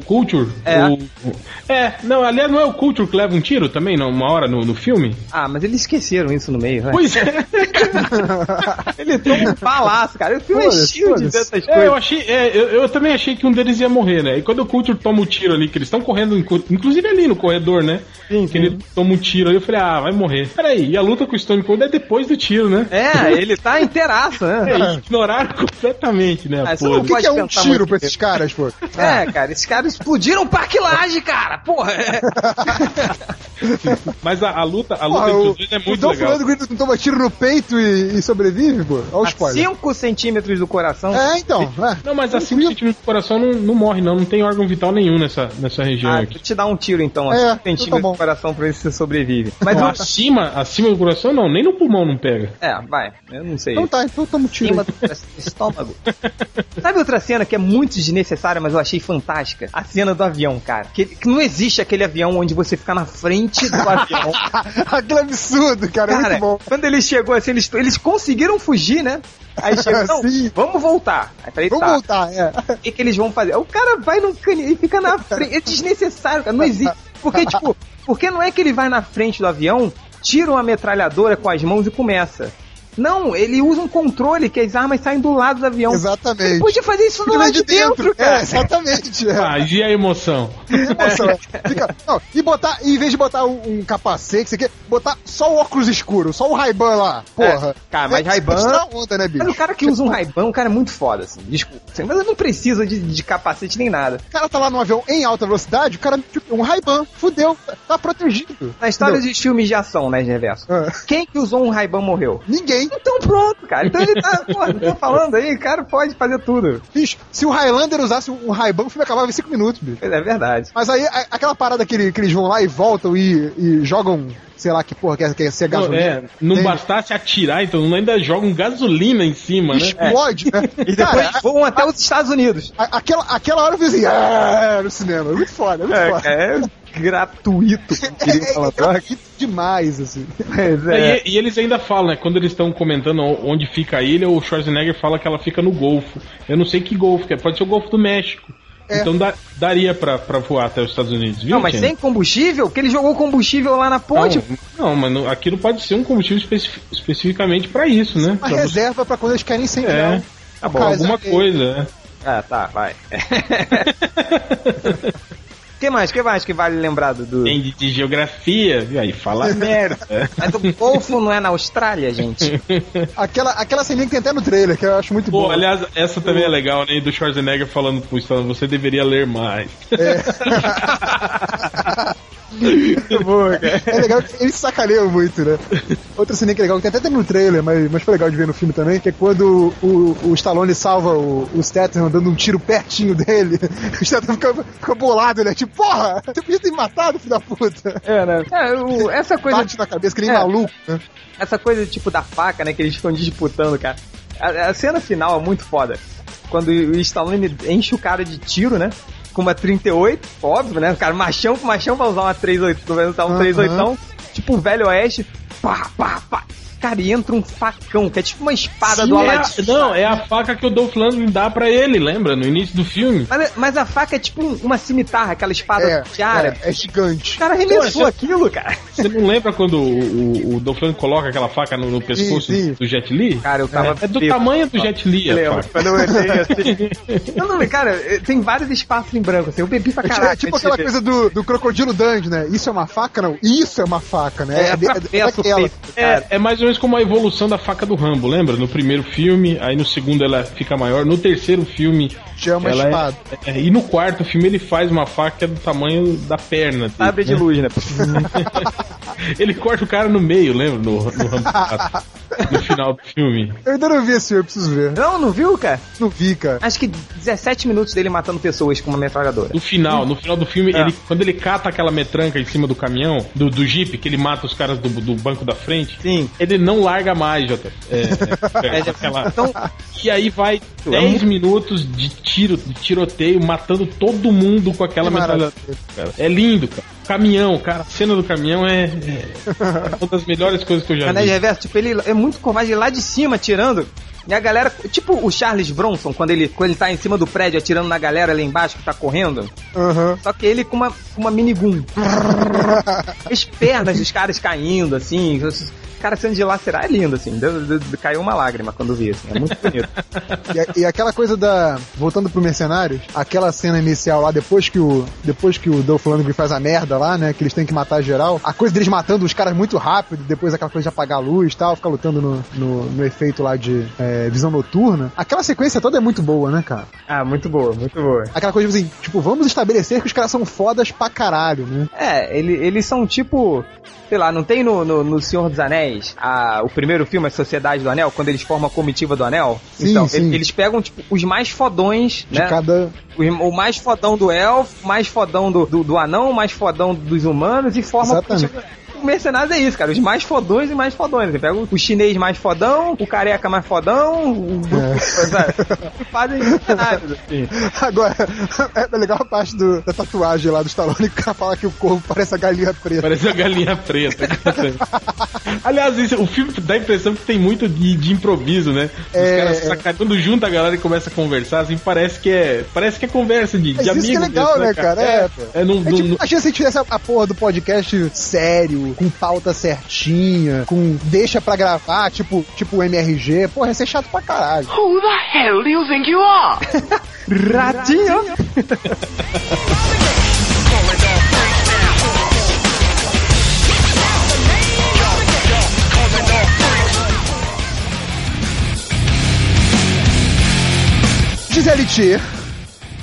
Culture? É. O- o- é, não, aliás, não é o Culture que leva um tiro também, não, uma hora no, no filme? Ah, mas eles esqueceram isso no meio, né? Pois é. Ele toma um balaço, cara. O filme é Foda-se, cheio de foda-se. dessas É, coisas. eu achei, é, eu, eu também achei que um deles ia morrer, né? E quando o Culture toma o tiro ali, que eles estão correndo, inclu- inclusive ali no corredor, né? Sim, que ele toma um tiro ali, eu falei, ah, vai morrer. Peraí, e a luta com o Stone Cold é depois do tiro, né? É, ele tá inteiraço, né? É, ignoraram completamente, né? Ah, porra. O que, que é um tiro pra esses caras, pô? É, cara, esses caras explodiram o Parque Laje, cara! Porra! é. Mas a, a luta, a luta Porra, entre o, os dois é o muito Dom legal. Fernando Grito não toma tiro no peito e, e sobrevive, pô? Olha o A spoiler. 5 centímetros do coração. É, então. É. Não, mas assim, o centímetros do coração não, não morre, não. Não tem órgão vital nenhum nessa, nessa região Ah, aqui. te dar um tiro então, É, a 5 então tá centímetros bom. do coração pra ver se você sobrevive. Mas Não, o... acima, acima do coração, não. Nem no pulmão não pega. É, vai, eu não sei. Então tá, então toma um tiro. Cima aí. do estômago. Sabe outra cena que é muito desnecessária, mas eu achei fantástica? A cena do avião, cara. Que, que não existe aquele avião onde você fica na frente do avião. Aquilo é absurdo, cara, é Cara, muito bom. quando ele chegou assim, eles, eles conseguiram fugir, né? Aí chegou, não, Sim. vamos voltar. Aí falei, Vamos tá, voltar, é. o que, que eles vão fazer? O cara vai no canil e fica na frente. É desnecessário, cara. Não existe. Porque, tipo, porque não é que ele vai na frente do avião, tira uma metralhadora com as mãos e começa. Não, ele usa um controle que as armas saem do lado do avião. Ele Exatamente. podia fazer isso do lado de dentro, É, cara. exatamente. É. Ah, e a emoção? Emoção, é. Fica- não, e botar, em vez de botar um, um capacete, você quer botar só o óculos escuro, só o Ray-Ban lá. Porra. É, cara, mas É, Ray-Ban- tirar onda, né, bicho? Mas o cara que usa um Ray-Ban, o cara é muito foda, assim. Desculpa. Mas não precisa de, de capacete nem nada. O cara tá lá no avião em alta velocidade, o cara, tipo, um Ray-Ban, fudeu, tá, protegido. Na história Entendeu? de filmes de ação, né, Reverso? Ah. Quem que usou um Ray-Ban morreu? Ninguém. Então pronto, cara. Então ele tá, pô, tô falando aí, o cara pode fazer tudo. Bicho, se o Highlander usasse um Ray-Ban, o filme acabava em 5 minutos, bicho. É verdade. Mas aí, a- aquela parada que, ele- que eles vão lá e voltam e, e jogam, sei lá que porra, quer, quer ser Não, gasolina. é, não bastasse atirar, então ainda jogam gasolina em cima, né? Explode, né? E depois Cara, voam até os Estados Unidos. a- aquela, aquela hora eu fiz assim, "Ah", no cinema. Muito foda, muito É, foda. é gratuito, É, queria é, falar. é gratuito demais, assim. Mas é. E, e eles ainda falam, né? Quando eles estão comentando onde fica a ilha, o Schwarzenegger fala que ela fica no Golfo. Eu não sei que Golfo, que é, pode ser o Golfo do México. É. Então dá- daria pra, pra voar até os Estados Unidos, viu? Não, mas sem combustível? Que ele jogou combustível lá na ponte. Não, não, mas não- aquilo pode ser um combustível especi- especificamente pra isso, né? Uma Pra você- reserva pra quando eles querem incendiar. É, Tá bom, alguma coisa, né? Ah, tá, vai. que mais? que mais que vale lembrar do. Tem de, de geografia, viu? Aí fala merda. Mas o Golfo não é na Austrália, gente? Aquela, aquela ceninha que tem até no trailer, que eu acho muito Pô, boa. aliás, essa também é legal, né? Do Schwarzenegger falando pro Stallone, você deveria ler mais. Muito boa, cara. É legal que eles sacaneiam muito, né? Outra cena que é legal, que tem até no trailer, mas, mas foi legal de ver no filme também, que é quando o, o Stallone salva o, o Statham dando um tiro pertinho dele. O Statham fica, fica bolado, né? Tipo, porra, você podia ter me matado, filho da puta. É, né? É, o- essa coisa. Bate na cabeça que nem É. maluco, né? Essa coisa tipo da faca, né? Que eles ficam disputando, cara. A, a cena final é muito foda. Quando o Stallone enche o cara de tiro, né? Com uma 38, óbvio, né? O cara machão com machão vai usar uma 38, vai usar um Aham. 38, tipo velho oeste, pá, pá, pá. Cara, e entra um facão, que é tipo uma espada Sim, do é a- Aladdin. não, é a faca que o Dolph Lundgren dá pra ele, lembra? No início do filme. Mas, mas a faca é tipo um- uma cimitarra, aquela espada É, de árabe. é, é gigante. O cara arremessou Pô, aquilo, cara. Você não lembra quando o, o, o Dolph Lundgren coloca aquela faca no, no pescoço sim. do Jet Li? Cara, eu tava É, é do tamanho do Jet Li a Lembro, faca. quando eu olhei assim. não, não, cara, eh, tem vários espaços em branco, assim. Eu bebi pra É, caralho. é tipo aquela coisa do, do crocodilo Dandy, né? Isso é uma faca, não? Isso é uma faca, né? É, daquela. peito, cara. É, é mais ou menos como a evolução da faca do Rambo, lembra? No primeiro filme, aí no segundo ela fica maior, no terceiro filme. Já é uma espada. é- e no quarto filme ele faz uma faca que é do tamanho da perna. dele, Sabre de né? luz, né? Ele corta o cara no meio, lembra? No, no Rambo 4. no final do filme. Eu ainda não vi esse filme, eu preciso ver. Não, não viu, cara? Não vi, cara. Acho que 17 minutos dele matando pessoas com uma metralhadora. No final, no final do filme, É. ele, quando ele cata aquela metranca em cima do caminhão, do, do jeep, que ele mata os caras do, do banco da frente, Sim. ele não larga mais, Jota. É, é, então, E aí vai É 10 um- minutos de tiro, de tiroteio, matando todo mundo com aquela metralhadora. É lindo, cara. Caminhão, cara. A cena do caminhão é, é uma das melhores coisas que eu já Canais vi. reverso, tipo, ele é muito covarde lá de cima atirando. E a galera, tipo o Charles Bronson, quando ele, quando ele tá em cima do prédio atirando na galera ali embaixo que tá correndo. Aham. Só que ele com uma, com uma minigun. As pernas dos caras caindo, assim. Os caras sendo dilacerar é lindo, assim. Deu, deu- caiu uma lágrima quando vi, assim. É muito bonito. E, e aquela coisa da. Voltando pro Mercenários, aquela cena inicial lá, depois que o. Depois que o Dolph Lundgren faz a merda lá, né? Que eles têm que matar geral. A coisa deles matando os caras muito rápido, depois aquela coisa de apagar a luz e tal, ficar lutando no, no, no efeito lá de é, visão noturna. Aquela sequência toda é muito boa, né, cara? Ah, muito boa, muito boa. Aquela coisa assim, tipo, vamos estabelecer que os caras são fodas pra caralho, né? É, ele, eles são tipo. Sei lá, não tem no, no, no Senhor dos Anéis a, o primeiro filme, A Sociedade do Anel, quando eles formam a comitiva do Anel? Sim, então, sim. ele- eles pegam, tipo, os mais fodões, De né? cada. O, o mais fodão do elfo, o mais fodão do, do, do anão, o mais fodão dos humanos e formam a comitiva. O Mercenários é isso, cara. Os mais fodões e mais fodões. Você pega o chinês mais fodão, o careca mais fodão, o. É. fazem mercenários, assim. Agora, é legal a parte do- da tatuagem lá do Stallone que cara fala que o corpo parece a galinha preta. Parece a galinha preta. Aliás, isso- o filme dá a impressão que tem muito de, de improviso, né? Os É, caras é. saca- Quando junta a galera e começa a conversar, assim, parece que é. Parece que é conversa de, de Mas amigos. isso que é legal, mesmo, né, cara? É, pô. É, não, É não- tipo, não- imagina se tivesse a, a porra do podcast sério, com pauta certinha, com deixa pra gravar, tipo, tipo MRG. Porra, ia ser chato pra caralho. Who the hell do you think you are? Ratinho! Gisele T.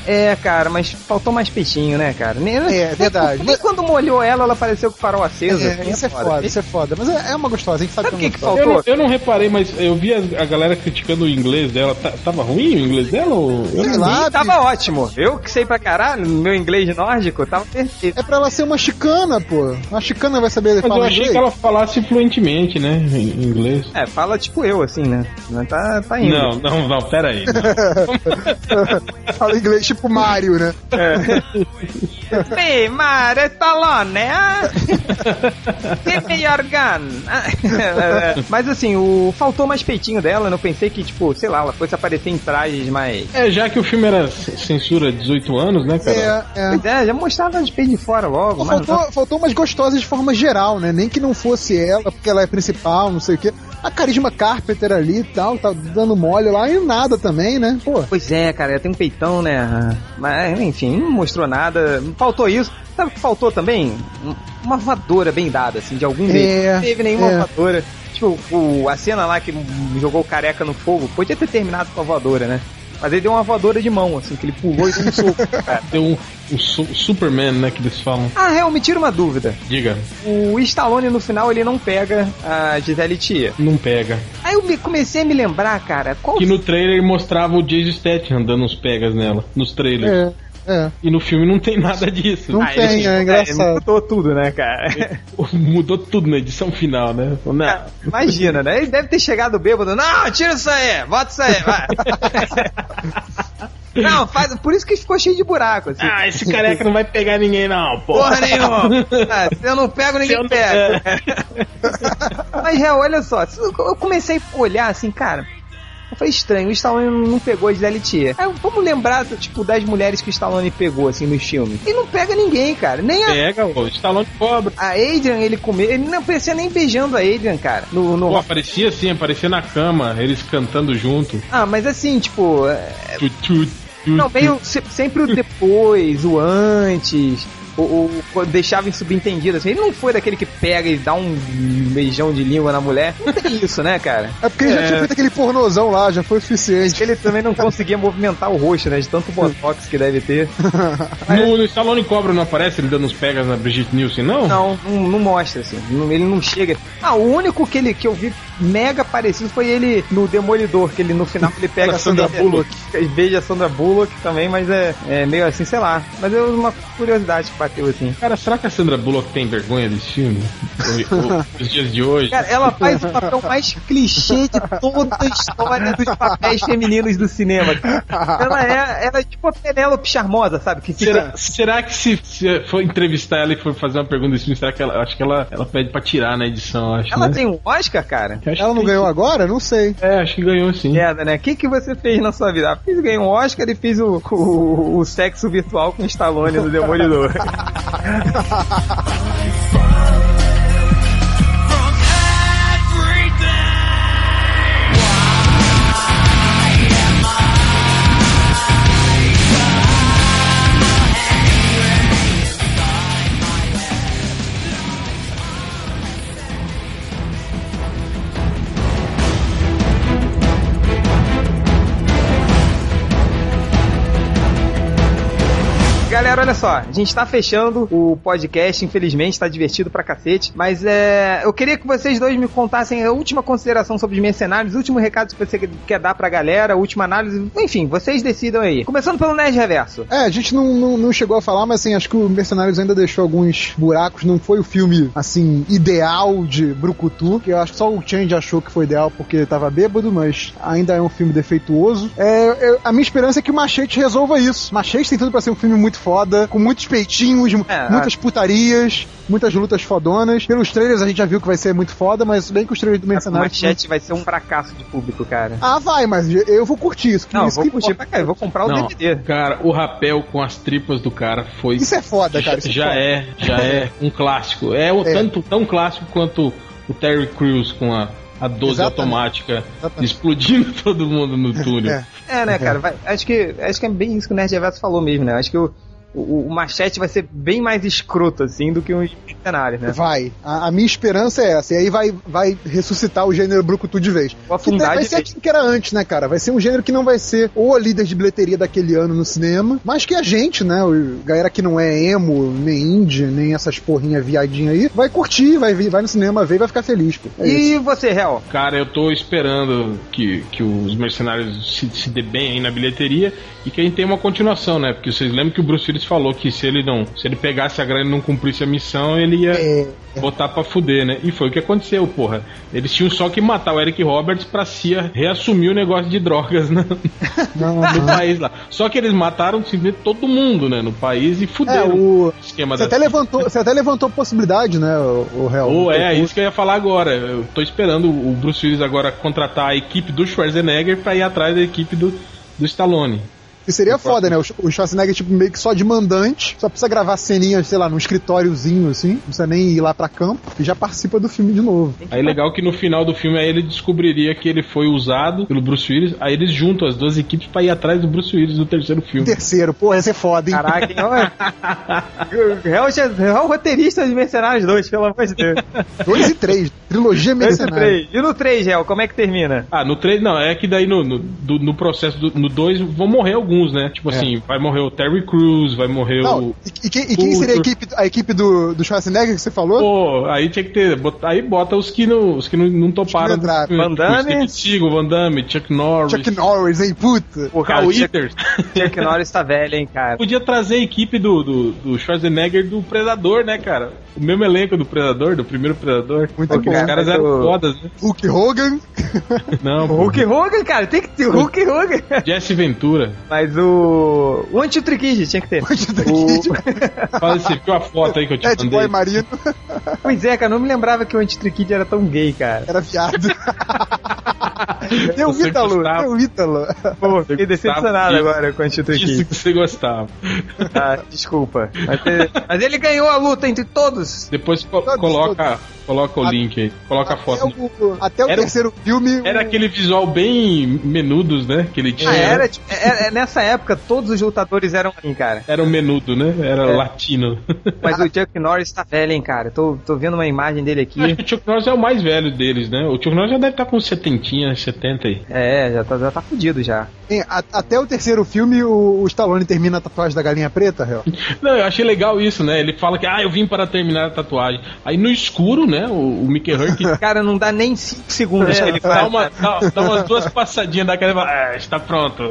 É, cara, mas faltou mais peixinho, né, cara? Nem, É, verdade. Nem quando molhou ela, ela pareceu com o farol aceso. É, assim, isso é foda, isso é foda. Mas é, é uma gostosa, a gente sabe, Sabe que é o que, que uma eu, faltou? não, eu não reparei, mas eu vi a, a galera criticando o inglês dela. Tá- tava ruim o inglês dela? Ou... Eu Sei lá, Ih, tava ótimo. Eu que sei pra caralho, meu inglês nórdico tava perfeito. É pra ela ser uma chicana, pô. Uma chicana vai saber Mas eu falar achei inglês. que ela falasse fluentemente, né? Em inglês. É, fala tipo eu, assim, né? Mas Tá, tá indo. Não, não, não, pera aí. não. Fala inglês tipo Mario, né? Sim, Mario Stallone, ah? Give me your gun. É, Mas assim, o faltou mais peitinho dela, né? eu pensei que, tipo, sei lá, ela fosse aparecer em trajes mais... É, já que o filme era censura 18 anos, né, cara? É, é. Pois é, já mostrava as peitos de fora logo, mas... Faltou, faltou umas gostosas de forma geral, né? Nem que não fosse ela, porque ela é principal, não sei o quê. A Carisma Carpenter ali e tal, tá dando mole lá e nada também, né? Pô. Pois é, cara, ela tem um peitão, né? Mas, enfim, não mostrou nada. Faltou isso. Sabe o que faltou também? Um- Uma voadora bem dada, assim, de algum É, jeito. Não teve nenhuma é. voadora. Tipo, o, a cena lá que jogou o careca no fogo, podia ter terminado com a voadora, né? Mas ele deu uma voadora de mão, assim, que ele pulou e deu um soco, cara. Deu um, um su- Superman, né, que eles falam. Ah, real, me tira uma dúvida. Diga, O Stallone, no final, ele não pega a Gisele Tia. não pega. Aí eu me- comecei a me lembrar, cara, qual Que no trailer mostrava o Jason Statham dando uns pegas nela, nos trailers. É, é. E no filme não tem nada disso. Não Ah, ele- tem, é engraçado. mudou tudo, né, cara? Mudou tudo na edição final, né? Não. É, Imagina, né? Ele deve ter chegado bêbado. Não, tira isso aí, bota isso aí, vai. Não, faz, por isso que ficou cheio de buraco, assim. Ah, esse careca não vai pegar ninguém, não, Porra porra. nenhuma! Ah, se eu não pego, ninguém não- pega. Mas, real, olha só, eu comecei a olhar assim, cara. Eu falei, estranho, o Stallone não pegou a Gisele Tia. Aí, vamos lembrar, tipo, das mulheres que o Stallone pegou, assim, nos filmes. Ele não pega ninguém, cara. Nem a, Pega, o Stallone cobra. a Adrian, ele comeu. Ele não parecia nem beijando a Adrian, cara. No, no... Pô, aparecia assim, aparecia na cama, eles cantando junto. Ah, mas assim, tipo. é, Não, se- sempre o depois, o antes. O, deixava em subentendido, assim. Ele não foi daquele que pega e dá um beijão de língua na mulher. Não tem isso, né, cara? É porque ele já É. tinha feito aquele pornozão lá, já foi o suficiente. Ele também não conseguia movimentar o rosto, né? De tanto botox que deve ter. No, no Stallone Cobra não aparece ele dando uns pegas na Brigitte Nielsen, não? Não, não, não mostra, assim. Não- ele não chega. Ah, o único que, ele, que eu vi mega parecido foi ele no Demolidor, que ele no final ele pega A Sandra Bullock. e beija a Sandra Bullock também, mas é, é meio assim, sei lá. Mas é uma curiosidade que bateu assim. Cara, será que a Sandra Bullock tem vergonha desse filme? Os dias de hoje? Cara, ela faz o papel mais clichê de toda a história dos papéis femininos do cinema. Ela é, ela é tipo a Penélope Charmosa, sabe? Que fica Será, será que se, se for entrevistar ela e for fazer uma pergunta desse filme, será que ela. Acho que ela, ela pede pra tirar na edição, acho. Ela né? tem um Oscar, cara? Ela não ganhou agora? Não sei. É, acho que ganhou sim. Merda, né? O que, que você fez na sua vida? Ah, fiz, ganhei um Oscar e fiz o, o, o sexo virtual com o Stallone do Demolidor. 哈哈哈哈哈哈。Galera, olha só, a gente tá fechando o podcast, infelizmente, tá divertido pra cacete, mas é, eu queria que vocês dois me contassem a última consideração sobre os mercenários, último recado que você quer dar pra galera, última análise, enfim, vocês decidam aí. Começando pelo Nerd Reverso. É, a gente não, não, não chegou a falar, mas assim, acho que o Mercenários ainda deixou alguns buracos. Não foi o filme, assim, ideal de Brucutu, que eu acho que só o Change achou que foi ideal porque tava bêbado, mas ainda é um filme defeituoso. É, é, a minha esperança é que o Machete resolva isso. Machete tem tudo pra ser um filme muito foda, com muitos peitinhos, É, muitas putarias, muitas lutas fodonas. Pelos trailers a gente já viu que vai ser muito foda, mas bem que os trailers do O Mercenários... Machete vai ser um fracasso de público, cara. Ah, vai, mas eu vou curtir isso. que Não, eu isso vou que curtir pra cá, eu vou comprar o Não, DVD. cara, o rapel com as tripas do cara foi. Isso é foda, cara. isso é já foda. é, já é um clássico. É, o, É. Tanto, tão clássico quanto o Terry Crews com a, a 12 Exatamente. automática Exatamente. explodindo todo mundo no túnel. É. É, né, cara? vai- acho, que, acho que é bem isso que o Nerd Reverso falou mesmo, né? Acho que o, o, o Machete vai ser bem mais escroto, assim, do que um mercenário, né? Vai. A, a minha esperança é essa. E aí vai, vai ressuscitar o gênero Brucutu de vez. Vou Que afundar vai de ser vez. aquilo que era antes, né, cara? Vai ser um gênero que não vai ser o líder de bilheteria daquele ano no cinema, mas que a gente, né, o galera que não é emo, nem indie, nem essas porrinhas viadinha aí, vai curtir, vai, vai no cinema ver e vai ficar feliz, pô. É isso. E você, Hel? Cara, eu tô esperando que, que os mercenários se, se dê bem aí na bilheteria e que a gente tenha uma continuação, né? Porque vocês lembram que o Bruce Willis falou que se ele não. Se ele pegasse a grana e não cumprisse a missão, ele ia É. botar pra fuder, né? E foi o que aconteceu, porra. Eles tinham só que matar o Eric Roberts pra CIA reassumir o negócio de drogas né? Não, no não. país lá. Só que eles mataram simplesmente todo mundo, né? No país e É, fuderam o. esquema Você da até, levantou, você até levantou possibilidade, né, o, o ou é, é isso que eu ia falar agora. Eu tô esperando o Bruce Willis agora contratar a equipe do Schwarzenegger pra ir atrás da equipe do, do Stallone. Que seria foda, né? O Sch- o Schwarzenegger, tipo, meio que só de mandante, só precisa gravar ceninhas, sei lá, num escritóriozinho, assim, não precisa nem ir lá pra campo, e já participa do filme de novo. Aí legal que no final do filme aí ele descobriria que ele foi usado pelo Bruce Willis. Aí eles juntam as duas equipes pra ir atrás do Bruce Willis no terceiro filme. Terceiro, pô, ia ser foda, hein? Caraca, já- Hel é o roteirista de Mercenários 2, pelo amor de Deus. Dois e três, trilogia Dois e. E no 3, Hel, como é que termina? Ah, no 3, não, é que daí no, no, do- no processo do, no 2 vão morrer alguns, né? Tipo assim, vai morrer o Terry Crews, vai morrer É. Não, o. e, e quem, e quem seria a equipe, a equipe do, do Schwarzenegger que você falou? Pô, aí tinha que ter. bota- aí bota os que não, os que não, não toparam. Os que não. Van Damme? O Seagal, Van Damme, Chuck Norris, Chuck Norris, hein, puta. Pô, Carl Chuck, Withers. Chuck Norris tá velho, hein, cara. Podia trazer a equipe do, do, do Schwarzenegger do Predador, né, cara? O mesmo elenco do Predador, do primeiro Predador. Muito Porque bom. Os caras eram o- fodas, né? Hulk Hogan. Não, O. Hulk Hogan, cara, tem que ter o Hulk Hogan. Jesse Ventura. Mas o. O Antitriquid tinha que ter. O... Fala, você viu a foto aí que eu te Boy mandei? Marino. Pois é, cara, não me lembrava que o Antitriquid era tão gay, cara. Era viado. Tem o Você Ítalo, gostava. tem o Ítalo. Pô, fiquei decepcionado disso. agora com o Disse Antitriquid. que você gostava. Ah, desculpa. Mas, ele- mas ele ganhou a luta entre todos. Depois co- Todos, coloca Coloca o link aí. Coloca a foto. Até o, até o Era terceiro filme. Era o- aquele visual bem menudos, né? Que ele tinha. Ah, era, tipo, é- é- nessa época, todos os lutadores eram assim, cara. Era um menudo, né? Era É. latino. Mas o Chuck Norris tá velho, hein, cara. Tô, tô vendo uma imagem dele Acho aqui. que o Chuck Norris é o mais velho deles, né? O Chuck Norris já deve estar com 70, 70 aí. É, já tá, já tá fudido já. Hein, a- até o terceiro filme, o, o Stallone termina a tatuagem da galinha preta, réu. Não, eu achei legal isso, né? Ele fala que, ah, eu vim para terminar a tatuagem. Aí no escuro, né? O, o Mickey Hurk Cara, não dá nem 5 segundos que ele dá, faz. uma, dá, dá umas duas passadinhas daquela e fala, ah, está pronto.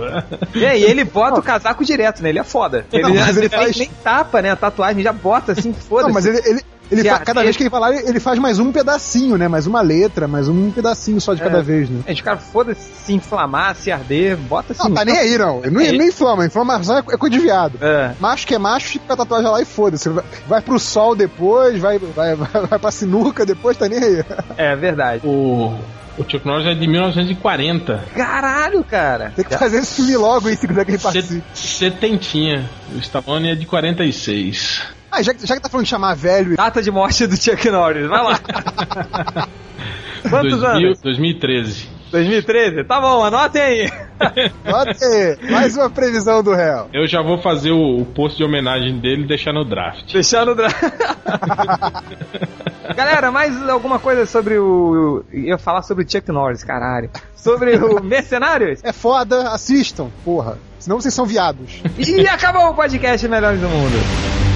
É, e ele bota o casaco direto, né? Ele é foda. Ele, Não, mas ele nem- faz- nem tapa, né? A tatuagem já bota assim, foda-se. Não, mas ele, ele, ele fa- cada vez que ele vai lá, ele faz mais um pedacinho, né? Mais uma letra, mais um pedacinho só de É. cada vez, né? Os caras, foda-se, se inflamar, se arder, bota assim. Não, tá nem aí, não. Não, É. não inflama. Inflamação é, é coisa de viado. É. Macho que é macho, fica com a tatuagem lá e foda-se. Vai, vai pro sol depois, vai, vai, vai, vai pra sinuca depois, tá nem aí. É verdade. O, o Chuck Norris é de 1940. Caralho, cara. Tem que fazer esse filme logo aí, se quiser que ele participe. Set- Setentinha. O Stallone é de 46. Ah, já, que- já que tá falando de chamar velho, Data de morte do Chuck Norris, vai lá. Quantos 2000 anos? 2013. 2013? Tá bom, anotem aí. aí, mais uma previsão do réu. Eu já vou fazer o, o post de homenagem dele e deixar no draft. Deixar no dra- Galera, mais alguma coisa sobre o. Eu ia falar sobre o Chuck Norris, caralho. Sobre o Mercenários? É foda, assistam, porra. Senão vocês são viados. E acabou o podcast Melhores do Mundo.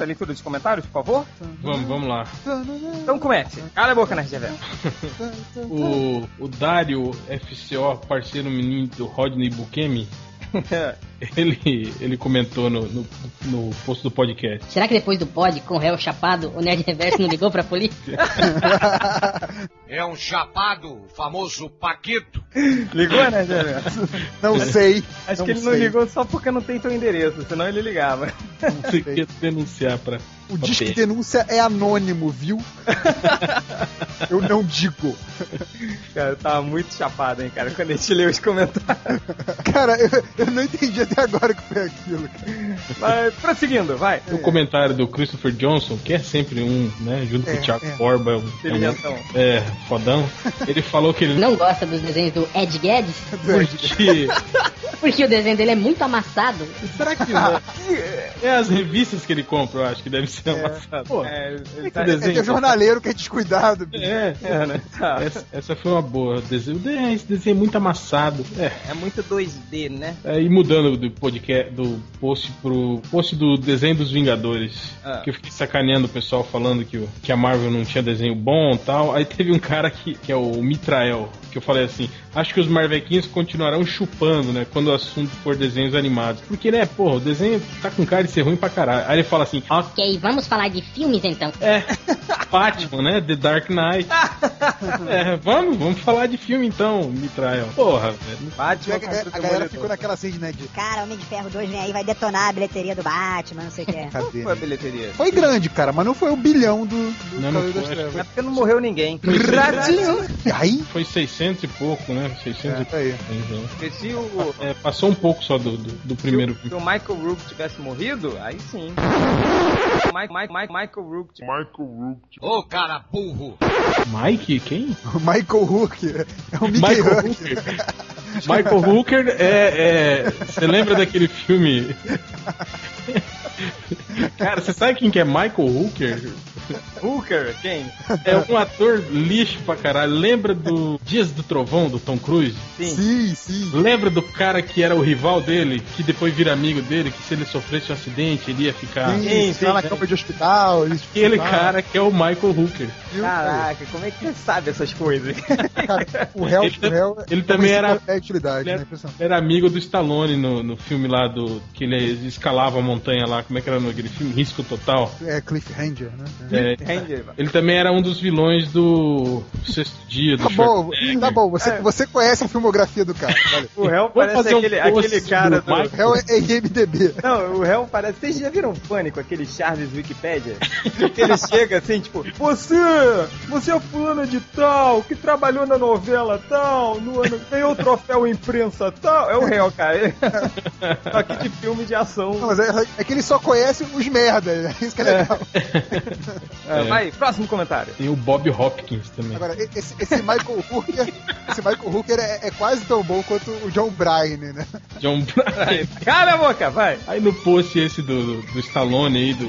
Começar a leitura dos comentários, por favor? Vamos, vamos lá. Então comece. Cala a boca, Nerd Reverso. O, o Dário FCO, parceiro menino do Rodney Bukemi, ele, ele comentou no, no, no post do podcast. Será que depois do pod, com o réu chapado, o Nerd Reverso não ligou pra polícia? É um chapado, famoso Paquito. Ligou, Nerd Reverso? Não sei. Acho que ele não sei. ligou só porque não tem teu endereço, senão ele ligava. Você quer denunciar pra. O pra disque denúncia é anônimo, viu? Eu não digo. Cara, eu tava muito chapado, hein, cara, quando a gente leu os comentários. Cara, eu, eu não entendi até agora que foi aquilo. Mas, prosseguindo, vai. O comentário do Christopher Johnson, que é sempre um, né, junto com É, o Thiago é. É um- é, Inteligentão. um, é, fodão. Ele falou que ele Não gosta dos desenhos do Ed Guedes? porque Porque o desenho dele é muito amassado. Será que não? É as revistas que ele compra, eu acho que deve ser amassado. Pô, É, que tá- o desenho- É que é jornaleiro que é descuidado, bicho. é, é, né? Tá. essa, essa foi uma boa. O desenho, é, esse desenho é muito amassado. É. É muito 2D, né? É, e mudando do podcast, do post pro post do desenho dos Vingadores, Ah. que eu fiquei sacaneando o pessoal falando que, que a Marvel não tinha desenho bom e tal. Aí teve um cara que, que é o Mitrael, que eu falei assim: acho que os Marvequinhos continuarão chupando, né? Quando o assunto for desenhos animados. Porque, né, porra, o desenho tá com cara de ser ruim pra caralho. Aí ele fala assim: Ok, vamos falar de filmes então. é, Batman, né? The Dark Knight. é, vamos, vamos falar de filme então, Mitrael. Porra, velho. Batman A, contra o a galera ficou naquela assim, né? De, Cara, Homem de Ferro 2 vem aí, vai detonar a bilheteria do Batman, não sei o que. Qual cadê? foi a bilheteria? Foi grande, cara, mas não foi o bilhão do, do Não, não Cavaleiro das foi. É porque não morreu ninguém. Ratinho! Aí, Foi 600 e pouco, né? 600 e É, aí. pouco. né? Porque se o, É, passou um pouco só do, do, do primeiro se, o, se filme. o Michael Rook tivesse morrido, aí sim. Mike, Mike, Mike, Michael Rook. Michael Rook. Ô, cara burro. Mike? Quem? Michael Hooker. É o Mickey Michael Hooker. Michael Hooker é. é- Você lembra daquele filme? Cara, você sabe quem que é Michael Hooker? Hooker, quem? É um ator lixo pra caralho. Lembra do Dias do Trovão, do Tom Cruise? Sim, sim. Lembra do cara que era o rival dele, que depois vira amigo dele, que se ele sofresse um acidente, ele ia ficar. Sim, sim, sim, tá na cama de hospital. Aquele Ah, cara que é o Michael Hooker. Caraca, como é que você sabe essas coisas? Cara, o réu, Ele o réu ele também era- É utilidade, ele né? era- Impressionante. Era amigo do Stallone no, no filme lá do. que ele escalava a montanha lá. Como é que era naquele filme? Risco Total. É Cliffhanger, né? É, Ranger, ele também era um dos vilões do Sexto Dia, do Tá bom, tá bom. Você, você conhece a filmografia do cara. Vale. O réu parece fazer um aquele, aquele cara do. Michael. Réu é IMDB. Não, o réu parece. Vocês já viram pânico, aquele Charles Wikipedia? que ele chega assim, tipo, você! Você é fulana de tal, que trabalhou na novela tal, no ano, ganhou o troféu imprensa tal. É o réu, cara. Só que de filme de ação. Não, mas é, é que ele só conhece os merdas, né? Isso que é legal. É, Vai, próximo comentário. Tem o Bob Hopkins também. Agora, esse, esse Michael Hooker, esse Michael Hooker é, é quase tão bom quanto o John Bryan, né? John Bryan. Cala a boca, vai. Aí no post esse do, do Stallone aí, do,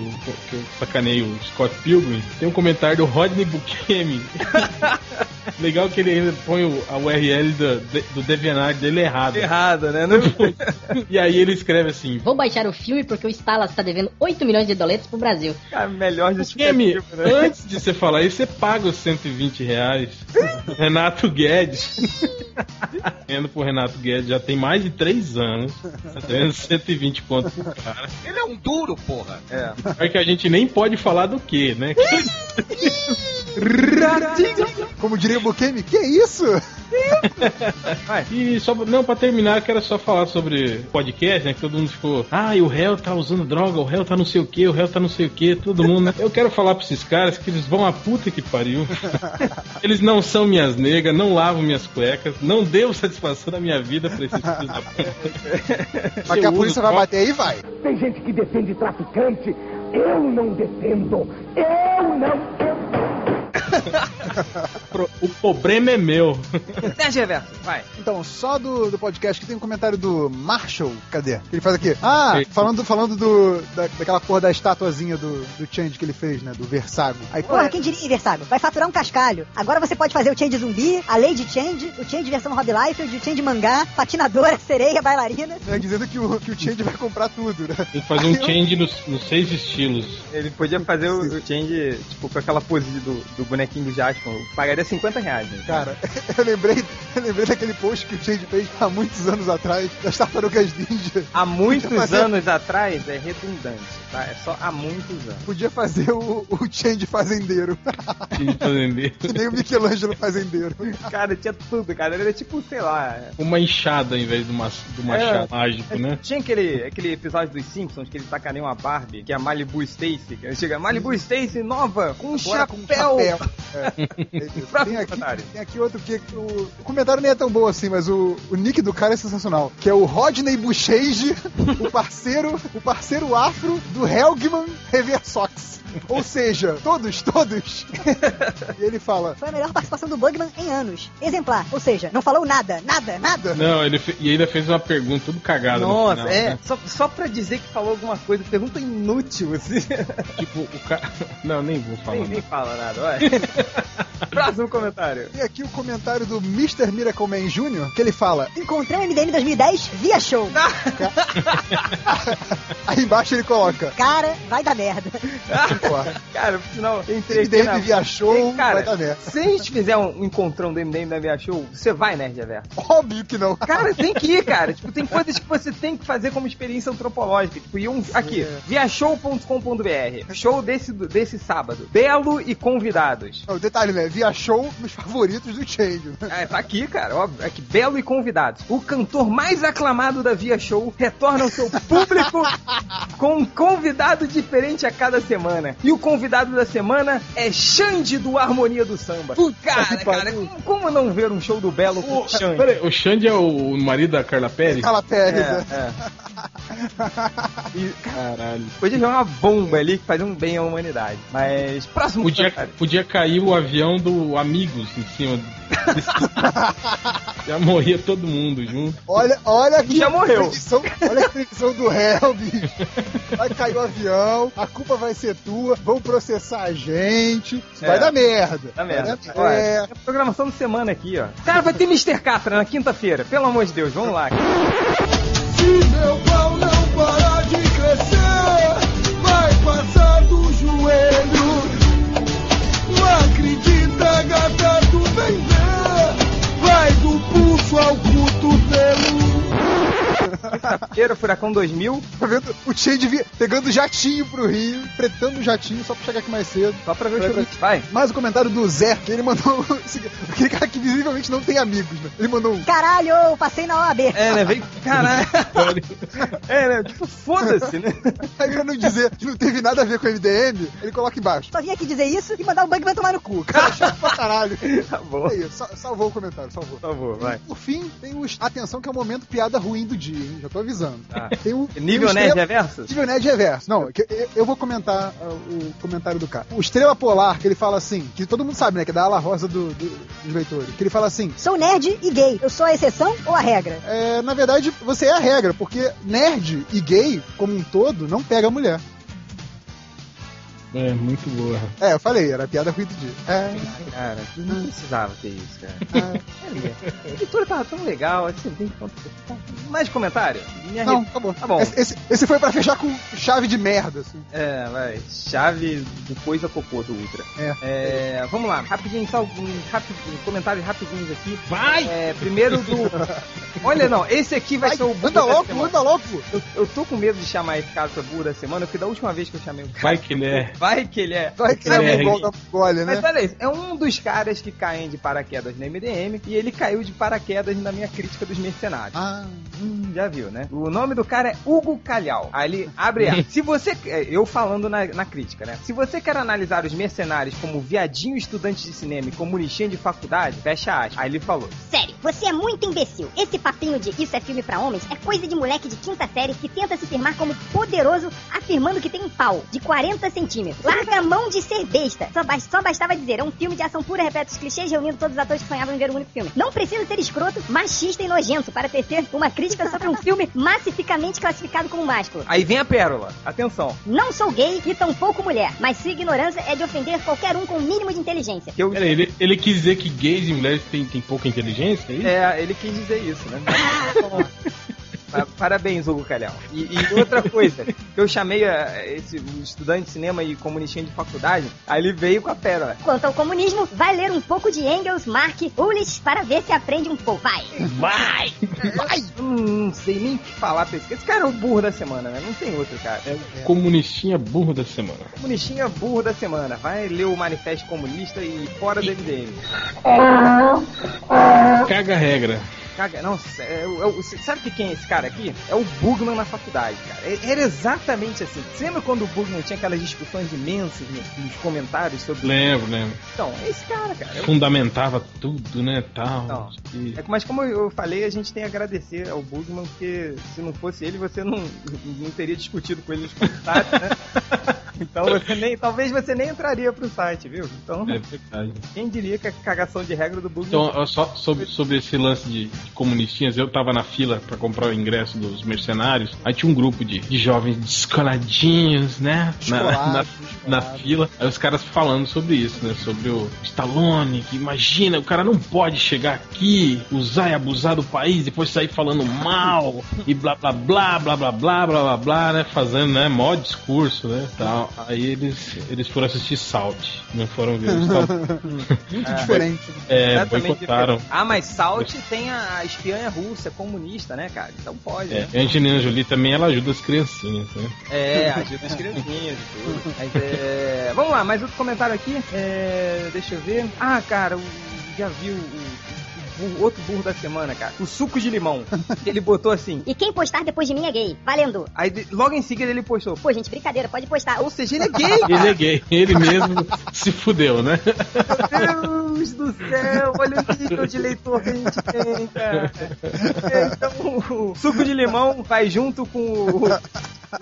que eu sacanei o Scott Pilgrim, tem um comentário do Rodney Bukemi. Legal que ele ainda põe a URL do, do DeviantArt dele errado. Errado, né? Não... E aí ele escreve assim: Vou baixar o filme porque o Stalas está devendo 8 milhões de doletos pro Brasil. Cara, melhor Bukemi, justificativo, né? antes de você falar isso, você paga os 120 reais. Renato Guedes. Vendo pro Renato Guedes já tem mais de 3 anos. Tá devendo 120 conto pro cara. Ele é um duro, porra. É. É que a gente nem pode falar do que, né? Como diria o Bukemi, que isso? E só, não, pra terminar, eu quero só falar sobre podcast, né? Que todo mundo ficou, ah, e o réu tá usando droga, o réu tá não sei o que, o réu tá não sei o que, todo mundo, né? Eu quero falar pra esses caras que eles vão a puta que pariu. Eles não são minhas negras, não lavam minhas cuecas, não devo satisfação na minha vida pra esses filhos da puta. Mas que a polícia vai bater aí, vai. Tem gente que defende traficante. Eu não defendo. Eu não O problema é meu. Nerd Reverso, vai. Então, só do, do podcast que tem um comentário do Marshall. Cadê? Ele faz aqui. Ah, falando, falando do, da, daquela porra da estatuazinha do, do Change que ele fez, né? Do Versago. Aí, Porra, quem diria, Versago? Vai faturar um cascalho. Agora você pode fazer o Change zumbi, a Lady Change, o Change versão Rob Liefeld, o Change mangá, patinadora, sereia, bailarina. né, dizendo que o, que o Change vai comprar tudo, né? Que fazer um change nos, nos seis estilos. Ele podia fazer o, o change, tipo, com aquela pose do, do bonequinho do Jaspion. Pagaria 50 reais, né? Cara, eu lembrei, eu lembrei daquele post que o Change fez há muitos anos atrás, das tartarugas ninja. Há muitos fazer- anos atrás é redundante, tá? É só há muitos anos. Podia fazer o, o Change fazendeiro. de fazendeiro. que nem o Michelangelo fazendeiro. Cara, tinha tudo, cara. Ele era tipo, sei lá. Uma enxada em vez do, ma do machado É. mágico, né? Tinha aquele, aquele episódio dos Simpsons que ele sacaneiam a Barbie, que é a Malibu Stacy. que Chega, Malibu Stacy nova, com um Agora com um chapéu. É. Próximo Tem aqui, tem aqui outro que o, o comentário nem é tão bom assim, mas o, o nick do cara é sensacional. Que é o Rodney Buchage, o parceiro, o parceiro afro do Helgman Reversox. Ou seja, todos, todos. e ele fala, Foi a melhor participação do Bugman em anos. Exemplar, ou seja, não falou nada, nada, nada. Não, ele fe- e ainda fez uma pergunta tudo cagada no Nossa, final, é. né? Só, só pra dizer que falou alguma coisa, pergunta inútil, assim. Tipo, o cara. Não, nem vou falar. nem, nem nada. fala nada, vai. Próximo comentário. tem aqui o comentário do Mr. Miracle Man Jr., que ele fala, Encontrei o MDM 2010 via show. aí embaixo ele coloca, Cara, vai dar merda. Cara, por sinal, entrei MDM na... via show, Cara, vai dar merda. se a gente fizer um encontrão do MDM da Via Show, você vai, Nerd Reverso? Óbvio que não. Cara, tem que ir, cara. Tipo, tem coisas que você tem que fazer como experiência antropológica. Tipo, ir um, aqui, viashow.com.br. Show desse, desse sábado. Belo e convidados. O detalhe, né? Via show nos favoritos do Change. Ah, tá aqui, cara, óbvio. Aqui, Belo e convidados. O cantor mais aclamado da Via Show retorna ao seu público com um convidado diferente a cada semana. E o convidado da semana é Xande do Harmonia do Samba. Cara, que cara, pariu. como, como não ver um show do Belo com o Xande? Peraí, o Xande é o marido da Carla Pérez? Carla Pérez, É, né? é. E, Caralho. podia jogar uma bomba ali que fazia um bem à humanidade. Mas, próximo Podia, comentário. podia cair o avião do Amigos em cima. desse- Já morria todo mundo junto. Olha, olha aqui. Já morreu. predição- olha a predição do réu, bicho. Vai cair o avião, a culpa vai ser tua, vão processar a gente. Isso É. vai dar merda. Dá merda. Vai dar É, é a programação de semana aqui, ó. Cara, vai ter Mr. Catra na quinta-feira. Pelo amor de Deus, vamos lá. Se meu pau não parar de crescer, vai passar do joelho. Gata, tu vem ver. Vai do pulso ao cotovelo. Quinta-feira, Furacão 2000. tá vendo? O Change vi- pegando jatinho pro Rio, pretando o jatinho só pra chegar aqui mais cedo. Só pra ver o show. Vai. Mais um comentário do Zé, que ele mandou. Aquele cara que visivelmente não tem amigos, né? Ele mandou um. Caralho, passei na OAB. É, né? Vem. Caralho. É, né? Tipo, foda-se, né? Aí pra não dizer que não teve nada a ver com o MDM, ele coloca embaixo. Só vim aqui dizer isso e mandar o bug vai tomar no cu. Cara, chato pra caralho. Tá bom. Aí, sal- salvou o comentário, salvou. Por favor, vai. Por fim, tem os. Atenção que é o momento piada ruim do dia, hein? Já tô avisando. Tá. Tem o. Nível tem o Nerd Reverso? Nível Nerd Reverso. Não, eu, eu vou comentar uh, o comentário do cara. O Estrela Polar, que ele fala assim, que todo mundo sabe, né? Que é da ala rosa do- do- dos leitores. Que ele fala assim. Sou nerd e gay. Eu sou a exceção ou a regra? É, na verdade, você é a regra, porque nerd e gay, como um todo, não pega mulher. É, muito boa. É, eu falei, era a piada ruim do dia. É, Cara, não precisava ter isso, cara. é. A leitura tava tão legal, assim, tem ponto. Mais comentário? Minha Não, re- acabou. Tá bom. Esse, esse- foi pra fechar com chave de merda, assim. É, vai. Chave depois da cocô do Ultra. É. vamos lá, rapidinho, só um, rapidinho, comentários rapidinhos aqui. Vai! É, primeiro do. Olha, não, esse aqui vai, Vai, ser o burro anda da logo, anda logo. Eu, eu tô com medo de chamar esse cara pra burro da semana, porque da última vez que eu chamei o cara. Vai que ele é. Vai que ele é. Vai que É, é é, igual da Mongólia, Mas né? olha isso, é um dos caras que caem de paraquedas na MDM e ele caiu de paraquedas na minha crítica dos mercenários. Ah, Hum, já viu, né? O nome do cara é Hugo Calhau. Ali, abre aspas. Se você. é, Eu falando na, na crítica, né? Se você quer analisar os mercenários como viadinho estudante de cinema e comunistinha de faculdade, fecha aspas. Aí ele falou. Sério, você é muito imbecil. Esse papinho de isso é filme pra homens é coisa de moleque de quinta série que tenta se firmar como poderoso afirmando que tem um pau de 40 centímetros. Larga a mão de ser besta. Só, bas- só bastava dizer, é um filme de ação pura, repete os clichês, reunindo todos os atores que sonhavam em ver um único filme. Não precisa ser escroto, machista e nojento para tecer uma crítica sobre um filme massificamente classificado como másculo. Aí vem a pérola. Atenção. Não sou gay e tampouco mulher, mas sua ignorância é de ofender qualquer um com o mínimo de inteligência. Eu, Pera ele, ele quis dizer que gays e mulheres têm, têm pouca inteligência? É isso? É, ele quis dizer isso, né? Pa- Parabéns, Hugo Calhau. E, e outra coisa, que eu chamei a- esse o estudante de cinema e comunistinha de faculdade, aí ele veio com a pérola. Quanto ao comunismo, vai ler um pouco de Engels, Marx, Ulrich para ver se aprende um pouco. Vai! Vai! Vai! Eu não, não sei nem o que falar pra esse. Esse cara é o burro da semana, né? Não tem outro cara. É o Comunistinha burro da semana. comunistinha burro da semana. Vai ler o Manifesto Comunista e fora do MDM. Caga a regra. Caga, não, é, é o- sabe que quem é esse cara aqui? É o Bugman na faculdade, cara. É- Era exatamente assim. Você lembra quando o Bugman tinha aquelas discussões imensas nos, nos comentários sobre. Lembro, lembro. Então, é esse cara, cara. É Fundamentava tudo, né? Tal. Não. E- É, mas como eu falei, a gente tem a agradecer ao Bugman, porque se não fosse ele, você não, não teria discutido com ele nos comentários, né? Então você nem. Talvez você nem entraria pro site, viu? Então, É verdade. quem diria que a cagação de regra do Bugman. Então, só sobre, sobre esse lance de, de comunistinhas, eu tava na fila pra comprar o ingresso dos mercenários. Aí tinha um grupo de, de jovens descoladinhos, né? Na, na, na fila. Aí os caras falando sobre isso, né? Sobre o Stallone, que imagina, o cara não pode chegar aqui, usar e abusar do país, depois sair falando mal e blá blá blá blá blá blá blá blá blá, né? Fazendo, né? Mó discurso, né? Tal. Aí eles, eles foram assistir Salt, não foram ver o Stallone. Muito diferente. né? É, Exatamente boicotaram. diferente. Ah, mas Salt tem a, espiã russa, é comunista, né, cara? Então pode, É, né? a Angelina Jolie também ela ajuda as criancinhas, né? É, ajuda as criancinhas e tudo. Mas, é... Vamos lá, mais outro comentário aqui. É... Deixa eu ver. Ah, cara, o... já viu o burro, outro burro da semana, cara. O suco de limão. Ele botou assim. E quem postar depois de mim é gay. Valendo. Aí logo em seguida ele postou. Pô, gente, brincadeira, pode postar. Ou seja, ele é gay, Ele cara. é gay, ele mesmo se fudeu, né? Meu Deus do céu, olha o nível de leitor que a gente tem, cara. Então, o suco de limão vai junto com o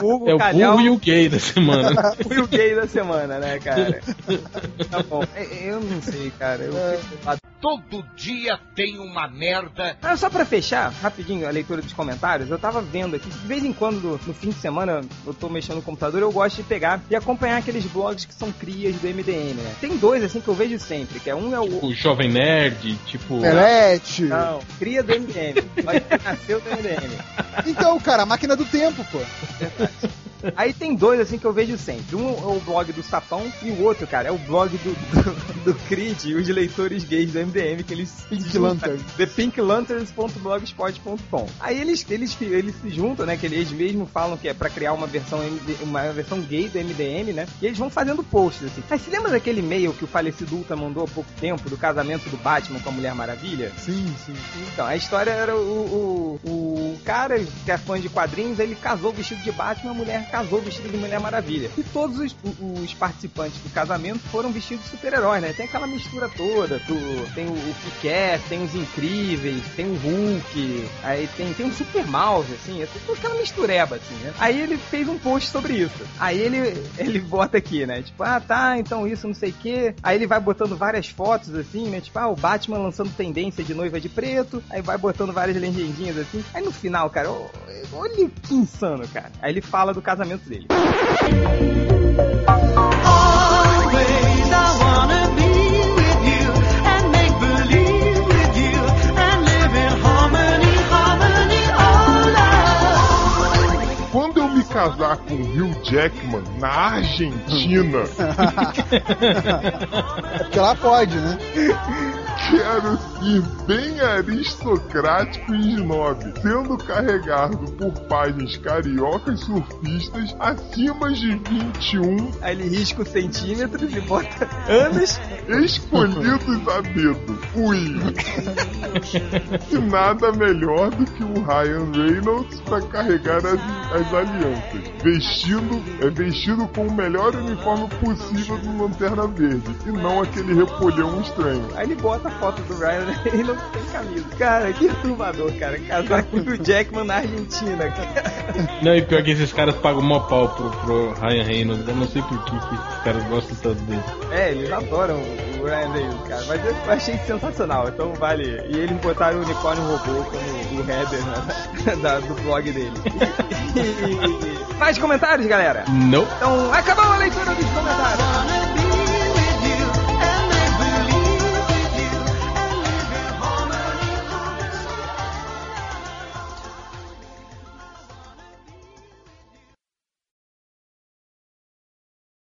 Hugo É o Calhau. burro e o gay da semana. e o gay da semana, né, cara? Tá bom. É, Eu não sei, cara. Eu fico- Todo dia tem uma merda. Ah, só pra fechar, rapidinho, a leitura dos comentários, eu tava vendo aqui, de vez em quando, no fim de semana, eu tô mexendo no computador, eu gosto de pegar e acompanhar aqueles blogs que são crias do MDM, né? Tem dois, assim, que eu vejo sempre, que é um é o... O Jovem Nerd, tipo. Pelete. Não, cria do MDM. Mas nasceu do MDM. Então, cara, a máquina do tempo, pô atrás. Aí tem dois assim que eu vejo sempre. Um é o blog do Sapão e o outro, cara, é o blog do, do, do Creed e os leitores gays do MDM que eles Pink juntam. Lantern. ThePinkLanterns.blogspot.com. Aí eles, eles, eles se juntam, né? Que eles mesmos falam que é pra criar uma versão, uma versão gay do MDM, né? E eles vão fazendo posts assim. Mas se lembra daquele e-mail que o falecido Ultra mandou há pouco tempo do casamento do Batman com a Mulher Maravilha? Sim, sim. Então, a história era o, o, o cara que é fã de quadrinhos, ele casou vestido de Batman, a mulher casou vestido de Mulher Maravilha. E todos os, o- os participantes do casamento foram vestidos de super-heróis, né? Tem aquela mistura toda, do, tem o, o tem os Incríveis, tem o Hulk, aí tem, tem um Super Mouse, assim, é tudo aquela mistureba, assim, né? Aí ele fez um post sobre isso. Aí ele, ele bota aqui, né? Tipo, ah, tá, então isso, não sei o quê. Aí ele vai botando várias fotos, assim, né? Tipo, ah, o Batman lançando tendência de noiva de preto. Aí vai botando várias legendinhas, assim. Aí no final, cara, olha que insano, cara. Aí ele fala do casamento dele. All love. Quando eu me casar com o Hugh Jackman na Argentina, É porque lá pode, né? quero ser bem aristocrático e snob, sendo carregado por páginas cariocas surfistas acima de 21, Aí ele risca os centímetros e bota anos. escolhidos a dedo. Ui! E nada melhor do que o Ryan Reynolds para carregar as, as alianças, vestindo, é, vestido com o melhor uniforme possível do Lanterna Verde, e não aquele repolhão estranho. Aí ele bota a foto do Ryan Reynolds sem camisa. Cara, que turbador, cara. Casar com o Jackman na Argentina, cara. Não, e pior que esses caras pagam mó pau pro, pro Ryan Reynolds. Eu não sei por que, que esses caras gostam tanto dele. É, eles adoram o Ryan Reynolds, cara. Mas eu achei sensacional, então vale. E eles botaram o unicórnio robô como o header né, da- do blog dele. E- e- Mais comentários, galera? Não. Então, acabou a leitura dos comentários.